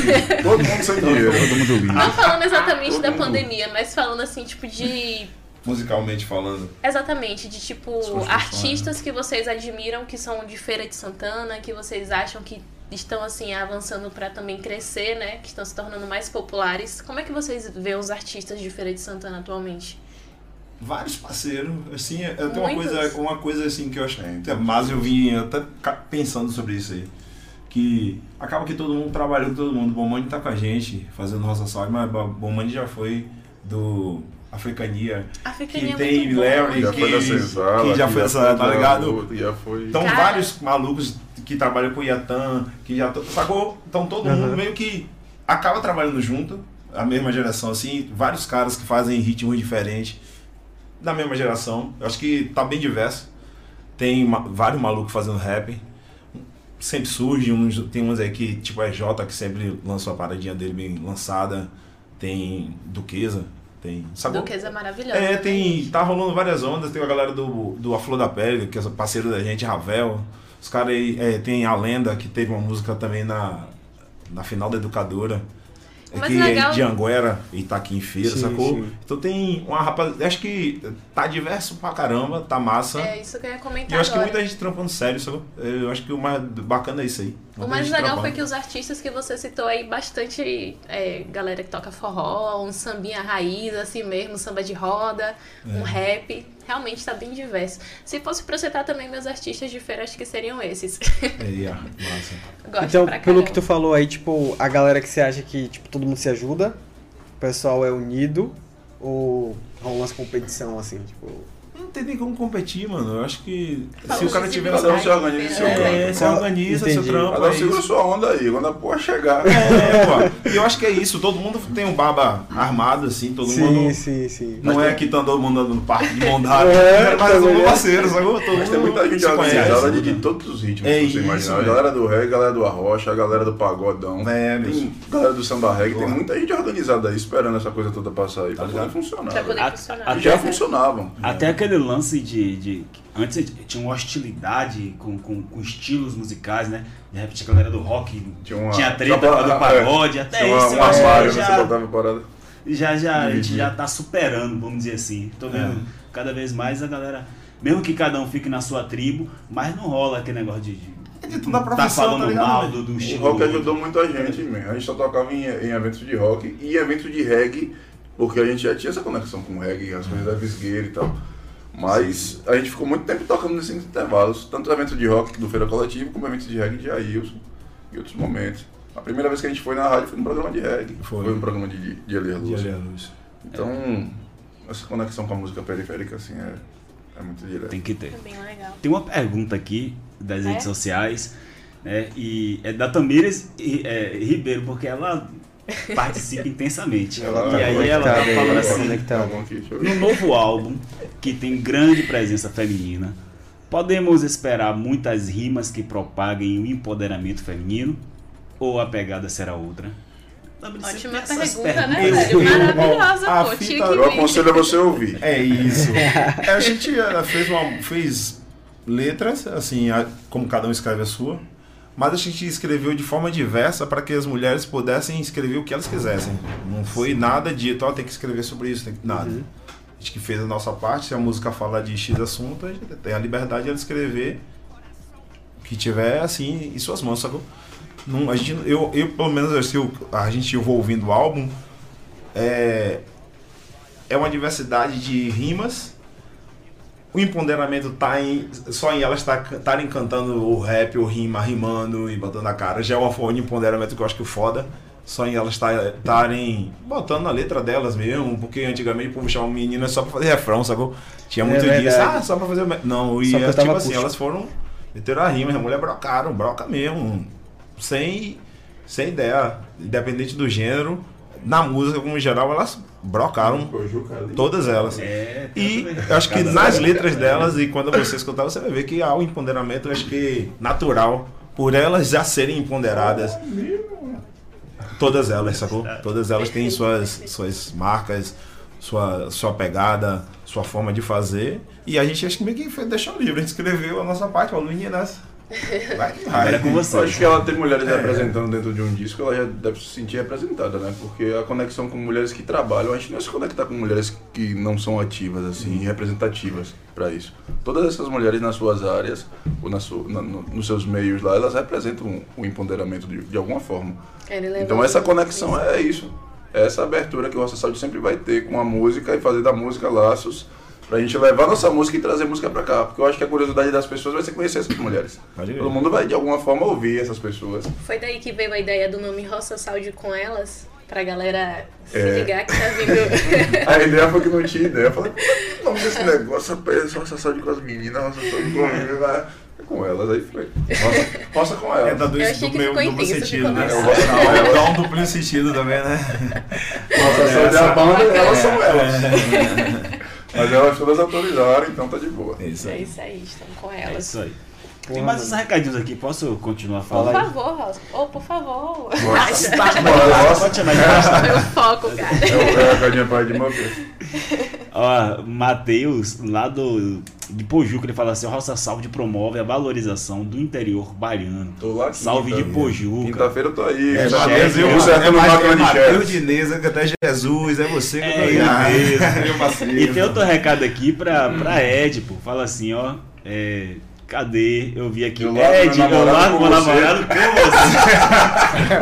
Speaker 8: todo mundo sem dinheiro.
Speaker 7: Todo mundo lindo.
Speaker 2: Não falando exatamente
Speaker 8: todo
Speaker 2: da
Speaker 8: mundo.
Speaker 2: pandemia, mas falando assim, tipo, de
Speaker 4: Musicalmente falando.
Speaker 2: Exatamente, de tipo artistas que vocês admiram que são de Feira de Santana, que vocês acham que estão assim avançando pra também crescer, né? Que estão se tornando mais populares. Como é que vocês vê os artistas de Feira de Santana atualmente?
Speaker 4: Vários parceiros, assim, eu tenho uma coisa, uma coisa assim que eu acho, até mas eu vim até pensando sobre isso aí, que acaba que todo mundo trabalha com todo mundo, Bomani tá com a gente, fazendo nossa saúde, mas Bomani já foi do Africania,
Speaker 2: Africania
Speaker 4: que
Speaker 2: é
Speaker 4: tem
Speaker 2: muito bom,
Speaker 4: Larry,
Speaker 8: Já
Speaker 4: que,
Speaker 8: foi da
Speaker 4: que já foi essa, tá
Speaker 8: da
Speaker 4: ligado?
Speaker 8: Já foi.
Speaker 4: Então
Speaker 2: Cara.
Speaker 4: vários malucos que trabalham com o Iatan, que já sacou? Então todo mundo meio que acaba trabalhando junto, a mesma geração assim, vários caras que fazem ritmos diferentes da mesma geração. Eu acho que tá bem diverso. Tem ma- vários malucos fazendo rap. Sempre surge uns, tem uns aí que, tipo a Jota, que sempre lançou a paradinha dele bem lançada. Tem Duquesa, tem. Sacou?
Speaker 2: Duquesa é maravilhosa.
Speaker 4: É,
Speaker 2: né,
Speaker 4: tem. Tá rolando várias ondas. Tem a galera do, do A Flor da Pele, que é parceiro da gente, Ravel. Os caras aí. É, tem a Lenda, que teve uma música também na, na final da Educadora.
Speaker 2: O mais
Speaker 4: que
Speaker 2: legal-
Speaker 4: é de Anguera e tá aqui em feira,
Speaker 3: Sim,
Speaker 4: sacou?
Speaker 3: sim.
Speaker 4: Então tem uma rapaz. Acho que tá diverso pra caramba, tá massa.
Speaker 2: É isso que eu ia
Speaker 4: e
Speaker 2: comentar
Speaker 4: eu acho que
Speaker 2: agora.
Speaker 4: muita gente trampando sério, sacou? Eu acho que o mais bacana é isso aí.
Speaker 2: O mais legal
Speaker 4: trampando.
Speaker 2: foi que os artistas que você citou aí, bastante é, galera que toca forró, um sambinha raiz, assim mesmo, samba de roda,
Speaker 4: É.
Speaker 2: um rap. Realmente tá bem diverso. Se fosse pra citar também meus artistas de feira, acho que seriam esses.
Speaker 4: Aí, ó, massa.
Speaker 2: Gosto
Speaker 3: Então,
Speaker 2: pra
Speaker 3: pelo que tu falou aí, tipo, a galera que você acha que tipo, todo mundo se ajuda, o pessoal é unido, ou rola umas competição assim, tipo.
Speaker 4: Não tem nem como competir, mano. Eu acho que se o cara tiver
Speaker 8: Cada
Speaker 4: essa.
Speaker 8: se organiza
Speaker 2: É,
Speaker 8: seu
Speaker 4: É, você organiza seu
Speaker 3: Entendi.
Speaker 4: trampo.
Speaker 8: Cada um
Speaker 4: é
Speaker 8: segura sua onda aí. Quando a porra chegar.
Speaker 4: É, pô. E eu acho que é isso. Todo mundo tem um baba armado, assim. Todo
Speaker 3: sim,
Speaker 4: mundo.
Speaker 3: sim, sim.
Speaker 4: Não é que tá todo mundo andando no parque de dada.
Speaker 3: É,
Speaker 4: mas é todo
Speaker 3: é.
Speaker 4: parceiro, sacou? Todo
Speaker 8: Mas tem
Speaker 4: mundo
Speaker 8: muita gente
Speaker 4: se
Speaker 8: organizada de, de todos os ritmos
Speaker 4: É
Speaker 8: que você
Speaker 4: isso,
Speaker 8: imaginar. A galera do reggae, a galera do arrocha, a galera do pagodão.
Speaker 4: É,
Speaker 8: Tem
Speaker 4: bicho.
Speaker 8: galera do samba reggae, tem muita gente organizada aí esperando essa coisa toda passar aí pra poder funcionar.
Speaker 2: Pra poder funcionar.
Speaker 8: Já funcionavam.
Speaker 7: Até aquele lance de, de. Antes tinha uma hostilidade com, com, com estilos musicais, né? De repente a galera do rock
Speaker 8: Tinha uma-
Speaker 7: tinha treta
Speaker 8: Só
Speaker 7: com a do pagode,
Speaker 8: é,
Speaker 7: até
Speaker 8: tinha
Speaker 7: isso
Speaker 8: um armário,
Speaker 7: que
Speaker 8: você
Speaker 7: já,
Speaker 8: parada.
Speaker 7: já, já, a gente já tá superando, vamos dizer assim. Tô vendo
Speaker 4: É.
Speaker 7: cada vez mais a galera. Mesmo que cada um fique na sua tribo, mas não rola aquele negócio de. de
Speaker 4: É de toda a
Speaker 7: tá falando
Speaker 4: tá ligado,
Speaker 7: mal do, do
Speaker 8: O
Speaker 7: estilo.
Speaker 8: rock
Speaker 7: do outro.
Speaker 8: ajudou muita gente, man. A gente só tocava em, em eventos de rock e eventos de reggae, porque a gente já tinha essa conexão com o reggae, as coisas da visgueira e tal. Mas a gente ficou muito tempo tocando nesses intervalos, tanto eventos de rock do Feira Coletivo, como eventos de reggae de Ailson e outros momentos. A primeira vez que a gente foi na rádio foi no programa de reggae,
Speaker 4: Foi.
Speaker 8: foi, no programa de, de, Elia Luz.
Speaker 4: Luz.
Speaker 8: Então, essa conexão com a música periférica, assim, é, é muito direta.
Speaker 7: Tem que ter.
Speaker 2: É bem legal.
Speaker 7: Tem uma pergunta aqui das
Speaker 2: É?
Speaker 7: redes sociais, né? E é da Tamires é, Ribeiro, porque ela participa intensamente.
Speaker 8: Ela
Speaker 7: e
Speaker 8: tá
Speaker 7: aí ela tá
Speaker 3: aí,
Speaker 7: falando
Speaker 3: tá
Speaker 7: assim,
Speaker 3: conectada.
Speaker 8: Tá
Speaker 7: no novo álbum, que tem grande presença feminina, podemos esperar muitas rimas que propaguem o empoderamento feminino? Ou a pegada será outra?
Speaker 2: Ótima pergunta, né? Maravilhosa,
Speaker 4: A
Speaker 2: pô.
Speaker 4: fita-
Speaker 8: Eu aconselho a você ouvir.
Speaker 4: É isso. É, a gente fez, uma, fez letras, assim, a- como cada um escreve a sua, mas a gente escreveu de forma diversa para que as mulheres pudessem escrever o que elas quisessem. Não foi nada dito, ó, tem que escrever sobre isso, tem que, nada. A gente que fez a nossa parte, se a música fala de X assunto, a gente tem a liberdade de ela escrever o que tiver, assim, em suas mãos, sacou? Não, a gente, eu, eu, pelo menos, assim, eu- a gente, eu vou ouvindo o álbum, é, é uma diversidade de rimas o empoderamento tá em, só em elas estarem cantando o rap, o rima, rimando e botando a cara. Já é uma forma de empoderamento que eu acho que foda. Só em elas estarem botando a letra delas mesmo, porque antigamente o povo chamava menina só pra fazer refrão, sacou? Tinha
Speaker 3: É
Speaker 4: muito disso,
Speaker 3: verdade.
Speaker 4: ah, só pra fazer. Não, e é, tipo assim, elas foram. Meteram a rima, as mulheres brocaram, broca mesmo. Sem, sem ideia. Independente do gênero, na música como em geral, elas brocaram todas elas.
Speaker 7: É,
Speaker 4: E eu acho que nas letras delas, e quando você escutar, você vai ver que há um empoderamento, acho que natural, por elas já serem empoderadas. Todas elas, sacou? Todas elas têm suas, suas marcas, sua, sua pegada, sua forma de fazer. E a gente acho que meio que foi, deixou livre, a gente escreveu a nossa parte, falou, meninas. Vai que vai.
Speaker 7: É com você.
Speaker 8: Eu acho que ela ter mulheres representando dentro de um disco, ela já deve se sentir representada, né? Porque a conexão com mulheres que trabalham, a gente não ia se conectar com mulheres que não são ativas, assim, representativas para isso. Todas essas mulheres nas suas áreas, ou na sua, na- no- nos seus meios lá, elas representam o empoderamento de, de alguma forma. Então essa conexão é isso. É essa abertura que o Roça Saúde sempre vai ter com a música e fazer da música laços pra gente levar nossa música e trazer música pra cá. Porque eu acho que a curiosidade das pessoas vai ser conhecer essas mulheres. Todo mundo vai de alguma forma ouvir essas pessoas.
Speaker 2: Foi daí que veio a ideia do nome Roça Saúde com elas, pra galera se
Speaker 8: É.
Speaker 2: ligar que tá vindo.
Speaker 8: A ideia foi que não tinha ideia. Eu falei, o nome desse negócio, rapaz, Roça Saúde com as meninas, Roça Saúde com as vai é com elas. Aí falei, Roça, com
Speaker 4: É
Speaker 8: elas.
Speaker 4: da dois,
Speaker 2: Eu achei que
Speaker 4: duplo,
Speaker 2: ficou
Speaker 4: duplo sentido, né?
Speaker 2: mais-
Speaker 4: Não, é dá um duplo sentido também, né?
Speaker 8: Roça Saúde é a banda, elas são elas.
Speaker 4: É.
Speaker 8: Mas elas todas autorizaram, então tá de boa.
Speaker 4: É isso
Speaker 2: É
Speaker 4: aí.
Speaker 2: isso aí, estão com
Speaker 7: É
Speaker 2: elas.
Speaker 7: isso aí. Tem mais uns recadinhos aqui, posso continuar
Speaker 2: Por
Speaker 7: falando?
Speaker 2: favor, Rosa. Ô, por favor.
Speaker 8: Nossa,
Speaker 7: Pode
Speaker 8: Nossa,
Speaker 7: chamar de.
Speaker 2: Meu foco, cara.
Speaker 8: é o é a cadinha pai de Muppet.
Speaker 7: Ó, Matheus, lá do, de Pojuca, ele fala assim: o Roça Salve promove a valorização do interior baiano.
Speaker 8: Tô lá
Speaker 7: Salve de
Speaker 8: quinta.
Speaker 7: Pojuca.
Speaker 8: Quinta-feira eu tô aí.
Speaker 4: É,
Speaker 8: Tá
Speaker 7: chefe,
Speaker 8: Mateus,
Speaker 7: é
Speaker 8: eu certo
Speaker 4: É é
Speaker 8: de
Speaker 4: Matheus. Diniz, é até Jesus, é você que
Speaker 7: É,
Speaker 4: eu tô parceiro.
Speaker 7: E tem outro recado aqui pra, pra Ed, pô. Fala assim, ó. É, cadê? Eu vi aqui.
Speaker 8: Eu
Speaker 7: Ed,
Speaker 8: meu
Speaker 7: eu
Speaker 8: namorado
Speaker 7: largo meu
Speaker 8: você.
Speaker 7: namorado com você.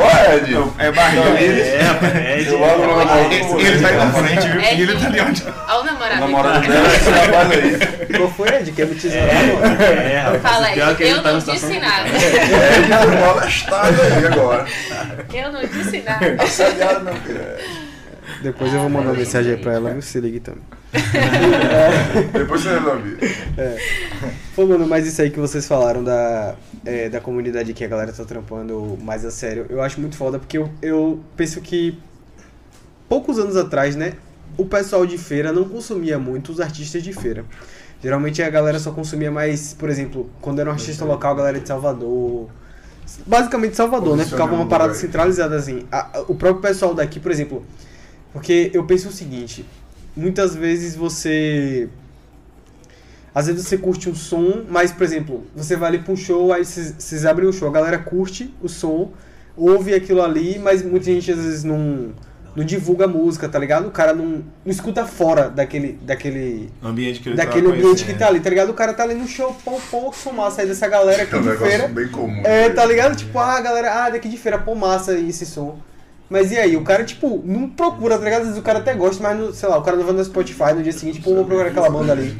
Speaker 8: Ó, Ed.
Speaker 4: É barriga
Speaker 7: É, rapaz, Ed.
Speaker 8: Eu largo meu namorado
Speaker 4: Ele,
Speaker 8: com
Speaker 4: ele tá aí na frente, viu?
Speaker 2: É
Speaker 4: E ele tá ali onde.
Speaker 2: Olha o namorado.
Speaker 8: O namorado dela, esse rapaz aí.
Speaker 3: Qual foi, Ed? Quer me tesouro?
Speaker 7: É, é, rapaz.
Speaker 2: Fala
Speaker 7: que ele
Speaker 2: eu
Speaker 7: tá
Speaker 2: não
Speaker 7: situação
Speaker 2: disse nada.
Speaker 8: Ed foi molestado aí agora.
Speaker 2: Eu não disse nada.
Speaker 8: Assediado não, filho.
Speaker 3: Depois eu vou mandar uma mensagem aí pra ela, viu? Se ligue também.
Speaker 8: Depois você resolve.
Speaker 3: Pô, mano, mas isso aí que vocês falaram da, é, da comunidade que a galera tá trampando mais a sério, eu acho muito foda, porque eu, eu penso que poucos anos atrás, né, o pessoal de feira não consumia muito os artistas de feira. Geralmente a galera só consumia mais, por exemplo, quando era um artista local, a galera de Salvador. Basicamente Salvador, né? Ficava uma parada centralizada assim. A- a- o próprio pessoal daqui, por exemplo. Porque eu penso o seguinte: muitas vezes você às vezes você curte um som, mas, por exemplo, você vai ali pra um show, aí vocês abrem o show, a galera curte o som, ouve aquilo ali, mas muita gente às vezes não, não divulga a música, tá ligado? O cara não, não escuta fora daquele, daquele,
Speaker 4: Ambiente que ele
Speaker 3: daquele
Speaker 4: tá
Speaker 3: ambiente que tá ali, tá ligado? O cara tá ali no show, pô, pô, som massa aí dessa galera
Speaker 8: É
Speaker 3: aqui
Speaker 8: um
Speaker 3: de feira.
Speaker 8: bem comum.
Speaker 3: É, tá ligado? Tipo, ah, galera, ah, daqui de feira, pô, massa esse som. Mas e aí, o cara, tipo, não procura, tá ligado? Às vezes o cara até gosta, mas, não, sei lá, o cara não vai no Spotify no dia seguinte, pô, vou procurar aquela banda ali.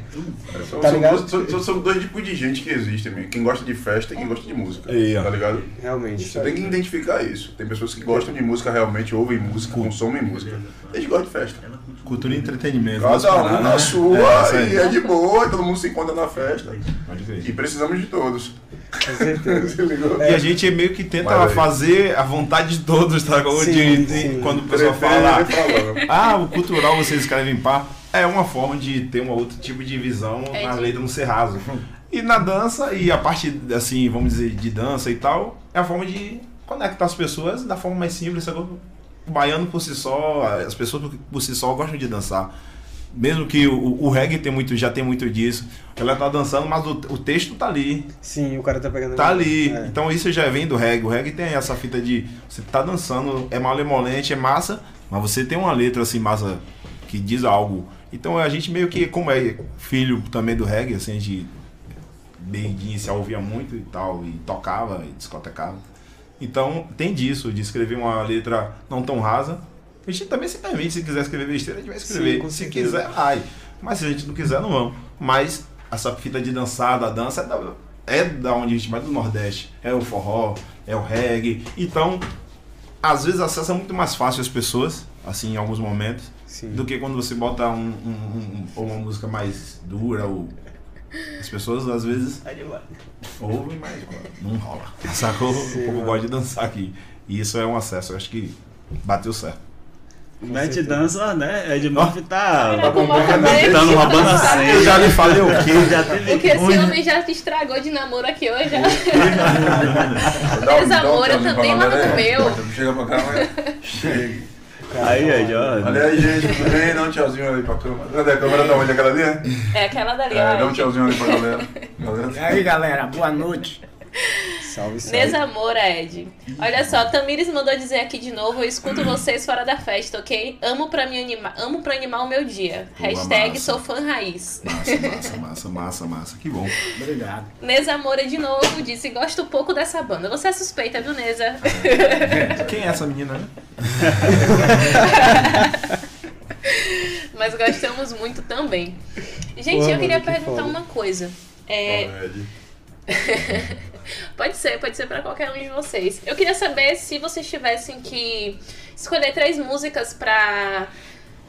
Speaker 8: São,
Speaker 3: Tá
Speaker 8: são
Speaker 3: ligado?
Speaker 8: dois- são- são- são dois tipos de gente que existem, mesmo. Quem gosta de festa e quem gosta de música.
Speaker 4: Ó.
Speaker 8: Tá ligado?
Speaker 3: Realmente.
Speaker 8: Você tem que identificar isso. Tem pessoas que gostam de música realmente, ouvem música, consomem música. Eles gostam de festa.
Speaker 4: Cultura e entretenimento.
Speaker 8: Cada um na
Speaker 4: né?
Speaker 8: sua,
Speaker 4: É,
Speaker 8: e é de boa, e todo mundo se encontra na festa. E precisamos de todos.
Speaker 3: Com certeza.
Speaker 4: E a gente meio que tenta fazer a vontade de todos, tá? Como
Speaker 3: Sim,
Speaker 4: de- de-
Speaker 3: sim.
Speaker 4: Quando o pessoal fala, ah, o cultural vocês escrevem pá, é uma forma de ter um outro tipo de visão
Speaker 2: É
Speaker 4: na
Speaker 2: de-
Speaker 4: letra não ser raso. E na dança, e a parte, assim, vamos dizer, de dança e tal, é a forma de conectar as pessoas da forma mais simples. sabe? O baiano por si só, as pessoas por si só gostam de dançar. Mesmo que o, o reggae tem muito, já tem muito disso. Ela tá dançando, mas o, o texto tá ali.
Speaker 3: Sim, o cara tá pegando.
Speaker 4: Tá ali.
Speaker 3: É.
Speaker 4: Então isso já vem do reggae. O reggae tem essa fita de você tá dançando, é malemolente, é massa, mas você tem uma letra assim massa que diz algo. Então a gente meio que, como é filho também do reggae, assim, a gente bem de inicial ouvia muito e tal, e tocava e discotecava. Então tem disso, de escrever uma letra não tão rasa. A gente também se permite, se quiser escrever besteira, a gente vai escrever.
Speaker 3: Sim,
Speaker 4: se
Speaker 3: certeza.
Speaker 4: quiser, vai. Mas se a gente não quiser, não vamos. Mas essa fita de dançar, da dança, é da, é da onde a gente vai do Nordeste. É o forró, é o reggae. Então, às vezes acessa muito mais fácil as pessoas, assim, em alguns momentos,
Speaker 3: Sim.
Speaker 4: do que quando você bota um, um- um- uma música mais dura ou. As pessoas às vezes ouvem, mas não rola. Sacou? o povo gosta de dançar aqui. E isso é um acesso, eu acho que bateu certo.
Speaker 7: Mete dança, né? Ed Murphy tá.
Speaker 2: Era com uma banda
Speaker 7: Tá numa banda cena.
Speaker 4: Eu já lhe falei o quê?
Speaker 7: Já teve.
Speaker 2: Porque esse homem já te estragou de namoro aqui hoje. já.
Speaker 8: Dá um- um
Speaker 2: também lá no
Speaker 8: aí.
Speaker 2: meu.
Speaker 8: Chega pra cá, mas... Chega.
Speaker 7: Aí, Ed, ó.
Speaker 8: Olha aí, gente, tudo bem? Dá um tchauzinho ali pra câmera. Cadê a câmera da onde? Aquela ali, é?
Speaker 2: É aquela dali,
Speaker 8: É, dá um tchauzinho ali pra galera.
Speaker 10: E
Speaker 8: Galera,
Speaker 10: aí, galera, boa noite.
Speaker 3: Salve, salve.
Speaker 2: Neza Moura, Ed. Olha só, Tamires mandou dizer aqui de novo, eu escuto vocês fora da festa, ok? Amo pra, me animar, amo pra animar o meu dia.
Speaker 4: Boa,
Speaker 2: Hashtag
Speaker 4: massa.
Speaker 2: sou fã raiz.
Speaker 4: Massa, massa, massa, massa, massa. Que bom.
Speaker 10: Obrigado.
Speaker 2: Neza Moura de novo disse, gosto pouco dessa banda. Você é suspeita, viu, Neza?
Speaker 4: Quem é essa menina, né?
Speaker 2: Mas gostamos muito também. Gente,
Speaker 3: Porra,
Speaker 2: eu queria
Speaker 3: mano, que
Speaker 2: perguntar
Speaker 3: foda.
Speaker 2: uma coisa. É,
Speaker 8: Ed.
Speaker 2: Pode ser, pode ser pra qualquer um de vocês. Eu queria saber se vocês tivessem que escolher três músicas pra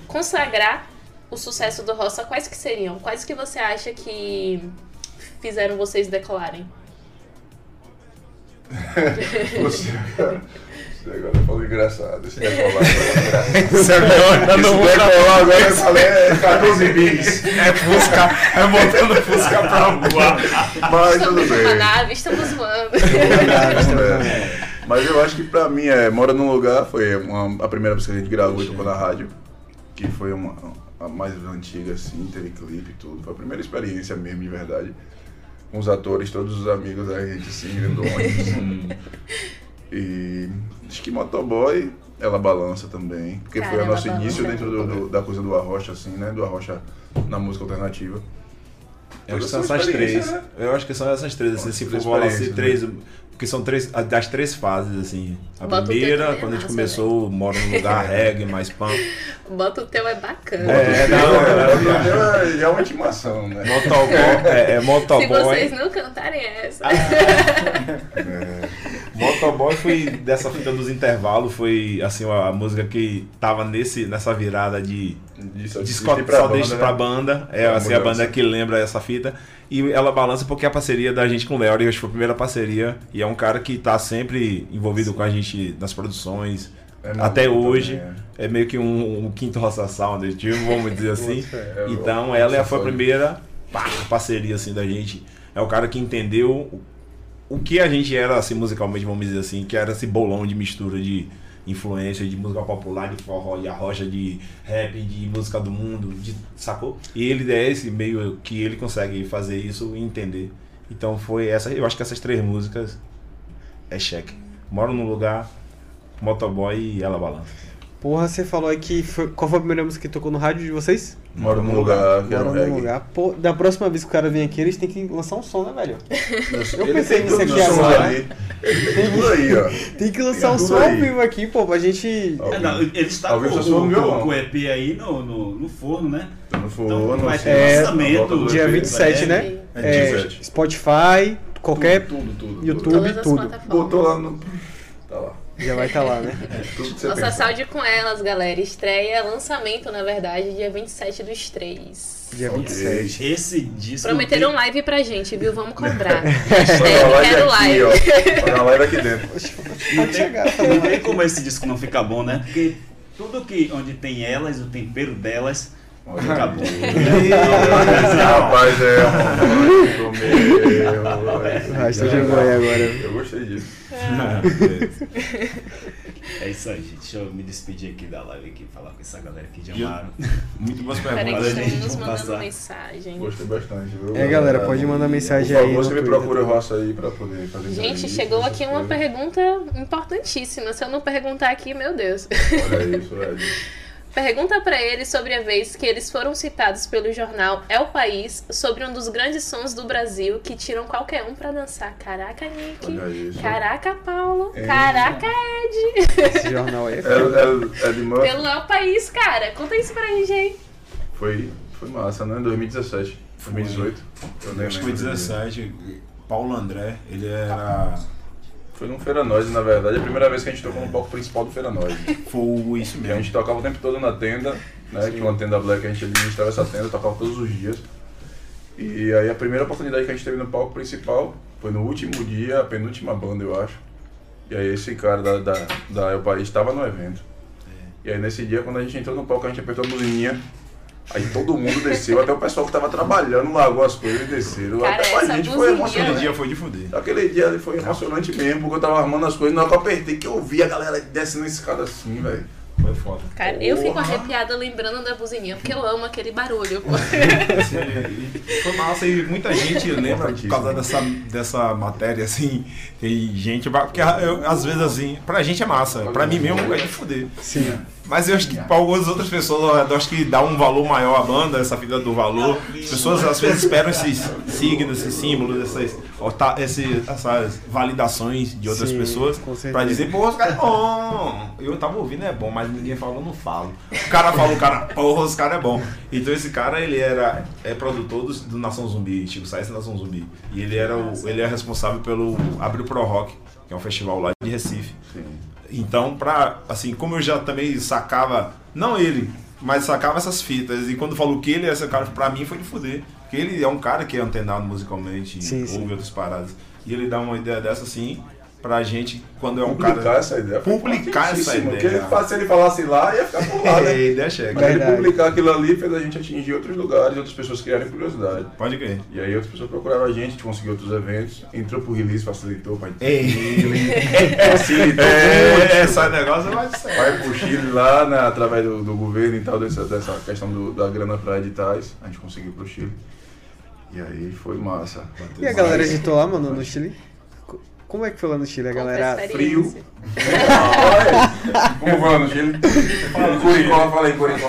Speaker 2: consagrar o sucesso do Roça, quais que seriam? Quais que você acha que fizeram vocês decolarem?
Speaker 8: Você, cara. Agora falou engraçado. Esse decolar engraçado.
Speaker 4: Você é melhor,
Speaker 8: Esse decolar agora eu falei é 14 bis.
Speaker 4: É Fusca, é botando Fusca pra voar.
Speaker 8: Mas
Speaker 2: estamos
Speaker 8: tudo bem.
Speaker 2: nave, estamos voando.
Speaker 8: É. Mas eu acho que pra mim é Mora num Lugar foi uma- a primeira música que a gente gravou e tocou na rádio. Que foi uma, a mais antiga, assim, teve clipe e tudo. Foi a primeira experiência mesmo, de verdade. Com os atores, todos os amigos da gente, assim, dentro do ônibus. e acho que Motoboy, ela balança também. Porque foi o nosso início dentro do- do- da coisa do Arrocha, assim, né? Do Arrocha na música alternativa.
Speaker 4: Eu acho que são
Speaker 8: essa
Speaker 4: essas três.
Speaker 8: né?
Speaker 4: Eu acho que são essas três, assim, se for falar assim, três. Porque são três, das três fases, assim. A
Speaker 2: Bota
Speaker 4: primeira, quando a gente começou, mora num lugar reggae, mais punk.
Speaker 2: Bota o teu é bacana.
Speaker 4: É, não,
Speaker 8: Não, é, é uma intimação, né?
Speaker 4: Motoboy, é, é
Speaker 2: Se
Speaker 4: Motoboy.
Speaker 2: vocês não cantarem essa.
Speaker 8: É.
Speaker 4: Motoboy foi dessa fita dos intervalos, foi assim a, música que tava nesse, nessa virada de de Scott
Speaker 8: pra
Speaker 4: pra,
Speaker 8: banda,
Speaker 4: deixa
Speaker 8: né?
Speaker 4: pra banda. É
Speaker 8: É
Speaker 4: assim, a banda que lembra essa fita. E ela balança porque é a parceria da gente com o Léo, acho que foi a primeira parceria. E é um cara que tá sempre envolvido com a gente nas produções.
Speaker 8: É
Speaker 4: até
Speaker 8: também,
Speaker 4: hoje.
Speaker 8: é.
Speaker 4: É meio que um, um quinto Roça Sound, tipo, vamos dizer assim.
Speaker 8: É,
Speaker 4: Então ela foi a primeira pá, parceria assim da gente. É o cara que entendeu o, que a gente era assim musicalmente, vamos dizer assim, que era esse bolão de mistura de influência de música popular, de forró, de arrocha, de rap, de música do mundo, de, sacou? E ele é esse meio que ele consegue fazer isso e entender. Então foi essa, eu acho que essas três músicas é cheque. Moro num lugar, motoboy e ela balança.
Speaker 3: Porra, você falou aí que foi. Qual foi a primeira música que tocou no rádio de vocês?
Speaker 8: Moro num lugar que era
Speaker 3: Moro
Speaker 8: um
Speaker 3: num lugar. Pô, da próxima vez que o cara vem aqui, eles têm que lançar um som, né, velho? Eu
Speaker 8: Ele
Speaker 3: pensei
Speaker 8: tem
Speaker 3: nisso aqui agora.
Speaker 8: Ele tem tudo aí, ó.
Speaker 3: Tem que lançar um
Speaker 8: Tudo
Speaker 3: som ao
Speaker 8: aí.
Speaker 3: vivo aqui, pô, pra gente.
Speaker 7: É, não, ele está com, com,
Speaker 8: violão.
Speaker 7: com o EP aí no, no, no forno, né?
Speaker 8: Tá no
Speaker 7: Então
Speaker 8: forno,
Speaker 7: vai
Speaker 8: assim,
Speaker 7: ter
Speaker 3: É,
Speaker 7: lançamento.
Speaker 3: Dia
Speaker 8: EP.
Speaker 3: 27, né?
Speaker 2: Sim.
Speaker 8: É,
Speaker 3: É,
Speaker 8: 27.
Speaker 3: Spotify, qualquer
Speaker 8: Tudo, tudo, tudo.
Speaker 3: YouTube, tudo.
Speaker 8: Botou lá no. Tá lá.
Speaker 3: Já vai estar lá, né?
Speaker 8: Você
Speaker 2: Nossa
Speaker 8: pensa.
Speaker 2: saúde com elas, galera. Estreia, lançamento, na verdade, dia 27 dos 3.
Speaker 3: Dia
Speaker 8: Ok.
Speaker 3: 27.
Speaker 7: Esse disco.
Speaker 2: Prometeram
Speaker 7: tem-
Speaker 2: live pra gente, viu? Vamos cobrar. Hashtag
Speaker 8: live
Speaker 2: quero
Speaker 8: aqui,
Speaker 2: live.
Speaker 8: ó. Olha a live aqui dentro.
Speaker 3: Chegar, tá
Speaker 7: Não
Speaker 3: bom.
Speaker 7: tem como esse disco não ficar bom, né? Porque tudo que onde tem elas, o tempero delas,
Speaker 8: Olha
Speaker 7: fica
Speaker 8: aí.
Speaker 7: bom.
Speaker 8: Esse rapaz é meu.
Speaker 3: Rasta de Goiás agora.
Speaker 8: Eu gostei disso.
Speaker 7: É isso aí, gente. Deixa eu me despedir aqui da live aqui, falar com essa galera aqui de Amaro.
Speaker 4: Muito boas
Speaker 2: Peraí, que
Speaker 4: perguntas.
Speaker 2: Estão
Speaker 7: gente.
Speaker 2: nos mandando
Speaker 7: passar.
Speaker 2: mensagem.
Speaker 8: Gostei bastante, viu?
Speaker 3: É, galera, pode mandar mensagem aí
Speaker 8: você me procura
Speaker 3: também.
Speaker 8: roça aí pra poder fazer
Speaker 2: Gente, chegou aqui uma pergunta importantíssima. Se eu não perguntar aqui, meu Deus.
Speaker 8: Olha isso, Ed.
Speaker 2: Pergunta pra eles sobre a vez que eles foram citados pelo jornal É o País sobre um dos grandes sons do Brasil que tiram qualquer um pra dançar. Caraca, Nick. Caraca, Paulo.
Speaker 8: É.
Speaker 2: Caraca, Ed.
Speaker 3: Esse jornal aí é
Speaker 8: É, é, é de Murphy.
Speaker 2: Pelo É o País, cara. Conta isso pra gente aí.
Speaker 8: Foi, foi massa, né? 2017. 2018. Eu nem
Speaker 4: Acho que foi
Speaker 8: lembro.
Speaker 4: 17. Paulo André, ele era.
Speaker 8: Foi no Feira Noise, na verdade. É a primeira vez que a gente tocou no palco principal do Feira Noise.
Speaker 4: Foi isso
Speaker 8: E a
Speaker 4: mesmo.
Speaker 8: gente tocava o tempo todo na tenda, né? Que uma tenda black, a gente administrava essa tenda, tocava todos os dias. E aí a primeira oportunidade que a gente teve no palco principal foi no último dia, a penúltima banda, eu acho. E aí esse cara da, da, da El País estava no evento. E aí nesse dia, quando a gente entrou no palco, a gente apertou a buzininha. Aí todo mundo desceu, até o pessoal que tava trabalhando largou as coisas e desceram.
Speaker 2: Cara,
Speaker 8: até pra gente foi emocionante.
Speaker 4: Aquele dia foi de fuder.
Speaker 8: Aquele dia ali foi emocionante mesmo, porque eu tava armando as coisas, na hora que eu apertei, que eu vi a galera descendo a escada assim, velho.
Speaker 4: Foi foda.
Speaker 2: Cara, eu fico
Speaker 8: Porra.
Speaker 2: arrepiada lembrando da buzininha, porque eu amo aquele barulho.
Speaker 4: Foi massa e muita gente lembra por causa dessa, dessa matéria, assim. Tem gente. Porque eu, às vezes, assim, pra gente é massa. Pra mim mesmo é de fuder.
Speaker 3: Sim.
Speaker 4: Mas eu acho que pra algumas outras pessoas, eu acho que dá um valor maior à banda, essa vida do valor. As pessoas às vezes esperam esses signos, esses símbolos, essas, esse- essas validações de outras
Speaker 3: Sim,
Speaker 4: pessoas pra dizer, porra, os caras é bom. Eu tava ouvindo, é bom, mas ninguém falou, eu não falo. O cara falou, o cara, porra, os caras é bom. Então esse cara, ele era é produtor do, do Nação Zumbi, Chico Sainz Nação Zumbi. E ele era o, ele é responsável pelo Abre Pro Rock, que é um festival lá de Recife. Então, pra, assim, como eu já também sacava, não ele, mas sacava essas fitas, e quando falou que ele é esse cara, pra mim foi de fuder. Porque ele é um cara que é antenado musicalmente,
Speaker 3: Sim,
Speaker 4: ouve
Speaker 3: sim.
Speaker 4: outras paradas. E ele dá uma ideia dessa assim, pra gente, quando é um
Speaker 8: Publicar
Speaker 4: cara.
Speaker 8: essa ideia.
Speaker 4: Publicar essa ideia.
Speaker 8: Porque se ele falasse lá, ia ficar por lá, né?
Speaker 4: É, ideia chega.
Speaker 8: Mas ele publicar aquilo ali fez a gente atingir outros lugares, outras pessoas criarem curiosidade.
Speaker 4: Pode crer.
Speaker 8: E aí outras pessoas procuraram a gente, a gente conseguiu outros eventos, entrou pro release, facilitou pra gente. Facilitou
Speaker 4: é,
Speaker 8: muito.
Speaker 4: essa negócio vai ser.
Speaker 8: Vai pro Chile lá, né, através do, do governo e tal, dessa, dessa questão do- da grana pra editais, a gente conseguiu pro Chile. E aí foi massa.
Speaker 3: E a galera editou lá, mano, no Chile? Co- Como é que foi lá no Chile? A galera.
Speaker 8: Frio. Como foi lá no Chile? Curicó, fala aí, Curicó.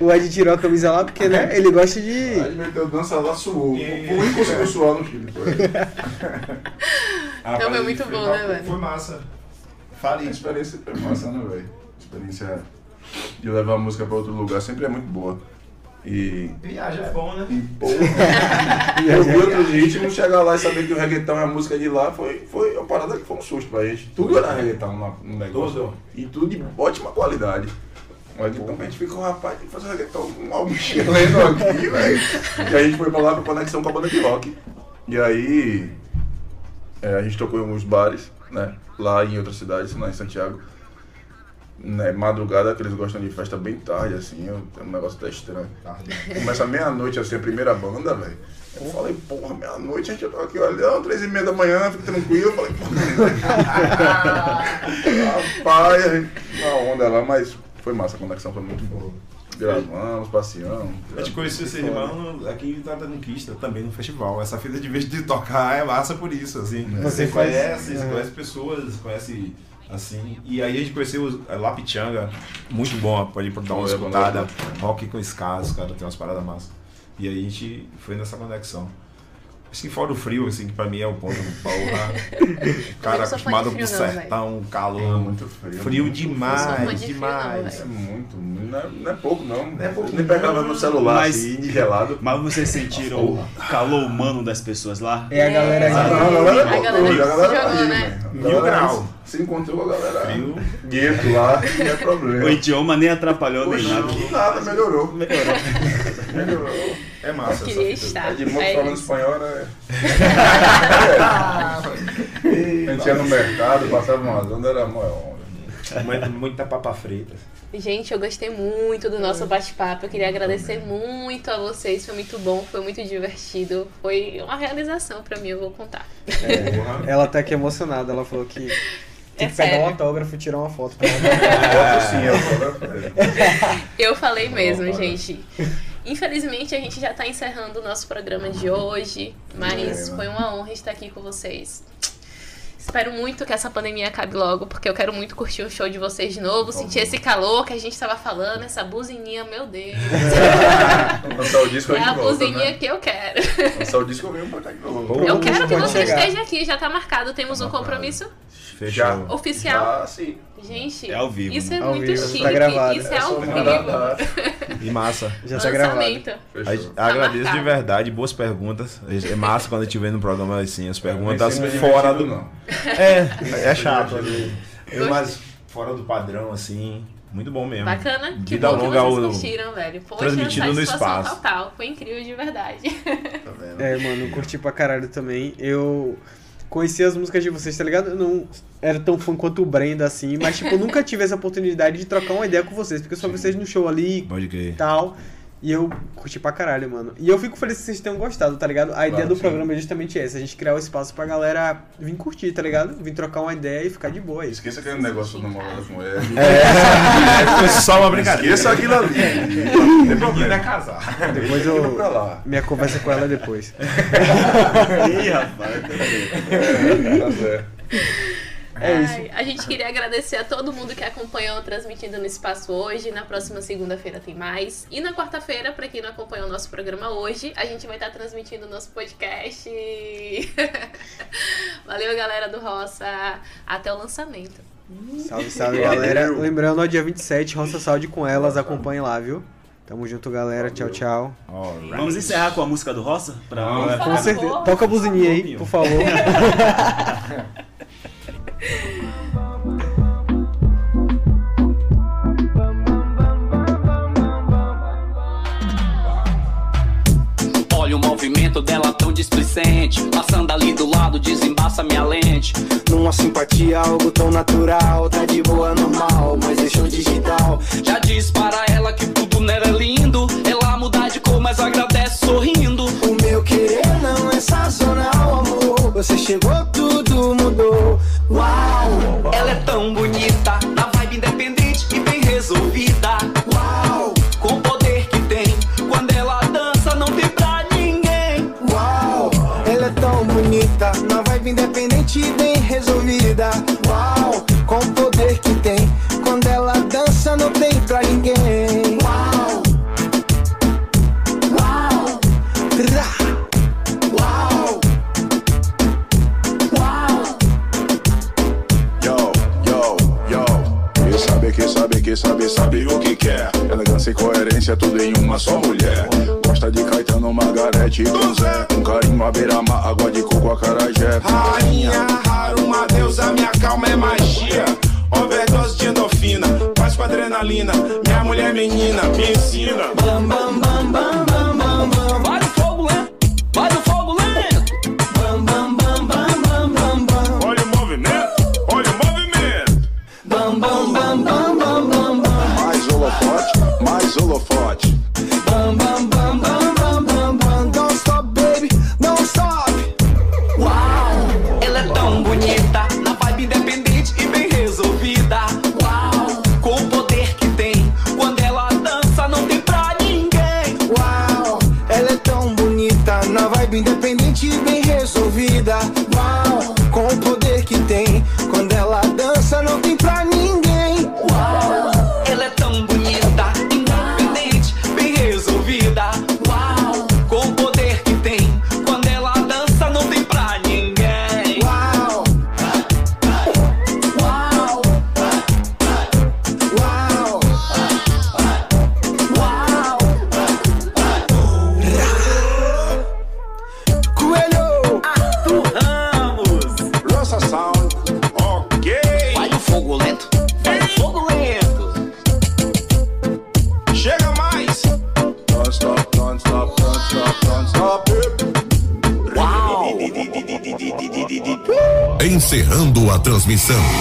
Speaker 3: O Ed tirou a camisa lá porque, né, ele gosta de.
Speaker 8: Aí meteu dança lá, suou. O único conseguiu suar no Chile. Foi.
Speaker 4: Ah,
Speaker 2: Então foi muito bom, né, velho?
Speaker 4: Foi massa.
Speaker 8: A
Speaker 4: Fale.
Speaker 8: experiência foi massa, né, velho? Experiência de levar a música pra outro lugar sempre é muito boa. E.
Speaker 4: Viagem é bom, né?
Speaker 8: Eu vi outros ritmos, chegar lá e saber que o reggaetão é a música de lá foi, foi uma parada que foi um susto pra gente. Tudo era reggaetão lá no negócio.
Speaker 4: Tudo.
Speaker 8: E tudo de ótima qualidade. Um reggaetão que a gente ficou, rapaz, tem que fazer um reggaetão com algo chileno aqui, velho. E a gente foi pra lá pra conexão com a banda de rock. E aí é, a gente tocou em alguns bares, né? Lá em outras cidades, lá em Santiago. Né, madrugada, que eles gostam de festa bem tarde, assim, eu- é um negócio até estranho. Começa meia-noite assim, a primeira banda, velho. Eu falei, porra, meia-noite a gente já tá aqui olhando, três e meia da manhã, fica tranquilo. Eu falei, porra. Rapaz, a gente na onda lá, mas foi massa, a conexão foi muito boa. Gravamos, passeamos.
Speaker 4: A gente conheceu esse irmão aqui em Vitória da Conquista, também no festival. Essa fita de vez de tocar é massa por isso, assim.
Speaker 3: Você
Speaker 4: Você
Speaker 3: faz-
Speaker 4: conhece, você
Speaker 3: Uhum.
Speaker 4: conhece pessoas, conhece assim. E aí a gente conheceu os- a Lapichanga, muito bom, pode ir pra dar uma
Speaker 8: é
Speaker 4: escutada.
Speaker 8: bom.
Speaker 4: Rock com ska, os caras tem umas paradas massas. E aí a gente foi nessa conexão. Assim, fora o frio, assim, que pra mim é o ponto, porra. O cara
Speaker 2: não
Speaker 4: acostumado com
Speaker 2: não,
Speaker 4: sertão,
Speaker 8: É
Speaker 4: calor.
Speaker 8: muito frio.
Speaker 4: Frio
Speaker 8: muito
Speaker 4: demais,
Speaker 2: de frio,
Speaker 4: demais.
Speaker 2: não,
Speaker 8: É muito, não é, não é pouco não.
Speaker 4: Não é pouco,
Speaker 8: Nem pegava no celular
Speaker 7: Mas-
Speaker 8: assim, de gelado.
Speaker 7: Mas vocês sentiram o calor humano das pessoas lá?
Speaker 3: É a galera
Speaker 2: É.
Speaker 3: que.
Speaker 8: Ah, não, a galera
Speaker 2: A galera
Speaker 8: botou, a galera
Speaker 2: jogou,
Speaker 8: aí,
Speaker 2: né?
Speaker 8: velho. A
Speaker 4: Mil
Speaker 8: galera
Speaker 4: grau.
Speaker 8: Se encontrou a galera
Speaker 4: Frio.
Speaker 8: gueto lá, não é problema.
Speaker 7: O idioma nem atrapalhou nem
Speaker 8: Poxa,
Speaker 7: nada.
Speaker 8: nada, melhorou. Melhorou.
Speaker 4: É massa.
Speaker 2: Eu queria estar.
Speaker 8: É de modo
Speaker 2: É
Speaker 8: falando
Speaker 2: isso.
Speaker 8: espanhol, né? É. A gente ia no mercado, passava uma onda, era maior onda.
Speaker 4: Muita, muita papa frita.
Speaker 2: Gente, eu gostei muito do nosso bate-papo. Eu queria agradecer muito a vocês. Foi muito bom, foi muito divertido. Foi uma realização pra mim, eu vou contar.
Speaker 3: Ela tá aqui emocionada, ela falou que tem
Speaker 2: É
Speaker 3: que pegar um autógrafo e tirar uma foto pra ela.
Speaker 8: Foto sim, eu fotografei.
Speaker 2: Eu falei mesmo, gente. Infelizmente, a gente já tá encerrando o nosso programa de hoje, mas foi uma honra estar aqui com vocês. Espero muito que essa pandemia acabe logo, porque eu quero muito curtir o show de vocês de novo, sentir esse calor que a gente tava falando, essa buzininha, meu Deus.
Speaker 8: Lançar o disco a
Speaker 2: É a
Speaker 8: gente volta,
Speaker 2: buzininha
Speaker 8: né?
Speaker 2: que eu quero.
Speaker 8: Lançar o disco eu venho pra cá de novo.
Speaker 3: Boa.
Speaker 2: Eu quero que você
Speaker 3: chegar.
Speaker 2: esteja aqui, já tá marcado. Temos um compromisso
Speaker 4: Fechou.
Speaker 2: oficial.
Speaker 8: Ah, sim.
Speaker 2: Gente,
Speaker 7: É ao vivo,
Speaker 2: isso
Speaker 7: né?
Speaker 2: é
Speaker 3: Ao
Speaker 2: muito
Speaker 3: vivo, tá
Speaker 2: chique.
Speaker 3: gravado.
Speaker 2: Isso é
Speaker 8: É
Speaker 2: ao vivo.
Speaker 4: E massa.
Speaker 3: Já tá gravado.
Speaker 4: A- Agradeço de
Speaker 2: marcado.
Speaker 4: verdade, boas perguntas. É massa quando a gente vê no programa assim, as perguntas
Speaker 8: Não é
Speaker 4: fora do.
Speaker 8: não.
Speaker 4: É, é chato. Eu, mas fora do padrão, assim. Muito bom mesmo.
Speaker 2: Bacana. Que
Speaker 4: Vida
Speaker 2: bom que
Speaker 4: longa
Speaker 2: vocês
Speaker 4: ao-
Speaker 2: curtiram, velho. Poxa,
Speaker 4: transmitido no espaço.
Speaker 2: total. Foi incrível de verdade.
Speaker 8: Tá vendo?
Speaker 3: É, mano, curti pra caralho também. Eu conheci as músicas de vocês, tá ligado? Eu não era tão fã quanto o Brenda, assim, mas, tipo, eu nunca tive essa oportunidade de trocar uma ideia com vocês, porque eu só vi vocês no show ali
Speaker 4: Pode
Speaker 3: e
Speaker 4: crer.
Speaker 3: tal. E eu curti pra caralho, mano. E eu fico feliz que vocês tenham gostado, tá ligado? A ideia do
Speaker 8: sim.
Speaker 3: programa é justamente essa, a gente criar o espaço pra galera vir curtir, tá ligado? Vir trocar uma ideia e ficar de boa. é Isso.
Speaker 8: Esqueça aquele negócio do namorado com ele.
Speaker 4: Foi só uma brincadeira.
Speaker 8: Esqueça aquilo ali.
Speaker 4: Tem problema é casar.
Speaker 3: Depois eu. Minha conversa com ela é depois.
Speaker 7: Ih, rapaz.
Speaker 8: Tá certo.
Speaker 3: É isso.
Speaker 2: Ai, a gente queria agradecer a todo mundo que acompanhou transmitindo no espaço hoje. Na próxima segunda-feira tem mais. E na quarta-feira, pra quem não acompanhou o nosso programa hoje, a gente vai estar transmitindo o nosso podcast. Valeu, galera do Roça. Até o lançamento.
Speaker 3: Salve, salve, galera. Lembrando, ó, dia 27, Roça Saúde com elas, acompanhe lá, viu? Tamo junto, galera. Tchau, tchau.
Speaker 4: Alright.
Speaker 7: Vamos encerrar com a música do Roça? Pra
Speaker 3: Com certeza. Toca a buzininha aí, por favor.
Speaker 11: Olha o movimento dela tão displicente Passando ali do lado, desembaça minha lente
Speaker 5: Numa simpatia, algo tão natural. Tá de boa, normal, mas deixou digital.
Speaker 11: Já disse para ela que tudo não era lindo Ela mudar de cor, mas agradece sorrindo
Speaker 5: O meu querer não é sazonal, amor. Você chegou. Uau,
Speaker 11: Ela é tão bonita, na vibe independente e bem resolvida
Speaker 5: uau,
Speaker 11: Com o poder que tem, quando ela dança não tem pra ninguém
Speaker 5: uau. Ela é tão bonita, na vibe independente e bem resolvida.
Speaker 8: Saber, sabe o que quer. Elegância e coerência, tudo em uma só mulher. Gosta de Caetano, Margarete e Dom Zé. Com carinho, a beira-mar, água de coco, acarajé.
Speaker 4: Rainha, raro, uma deusa, minha calma é magia. Overdose de endorfina, paz com adrenalina. Minha mulher menina, me ensina.
Speaker 5: Bam, bam, bam,
Speaker 8: holofote,
Speaker 1: transmissão.